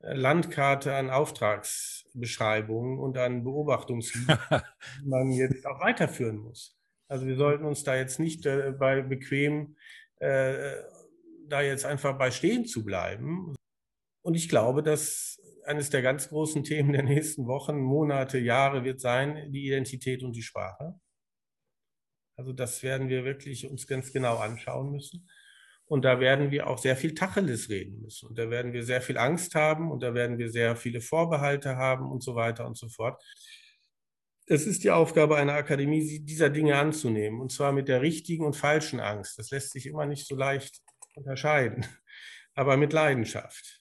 äh, Landkarte an Auftragsbeschreibungen und an Beobachtungslinien, [laughs] die man jetzt auch weiterführen muss. Also wir sollten uns da jetzt nicht äh, bei bequem äh, da jetzt einfach bei stehen zu bleiben. Und ich glaube, dass eines der ganz großen Themen der nächsten Wochen, Monate, Jahre wird sein, die Identität und die Sprache. Also das werden wir wirklich uns ganz genau anschauen müssen. Und da werden wir auch sehr viel Tacheles reden müssen. Und da werden wir sehr viel Angst haben und da werden wir sehr viele Vorbehalte haben und so weiter und so fort. Es ist die Aufgabe einer Akademie, dieser Dinge anzunehmen. Und zwar mit der richtigen und falschen Angst. Das lässt sich immer nicht so leicht unterscheiden, aber mit Leidenschaft.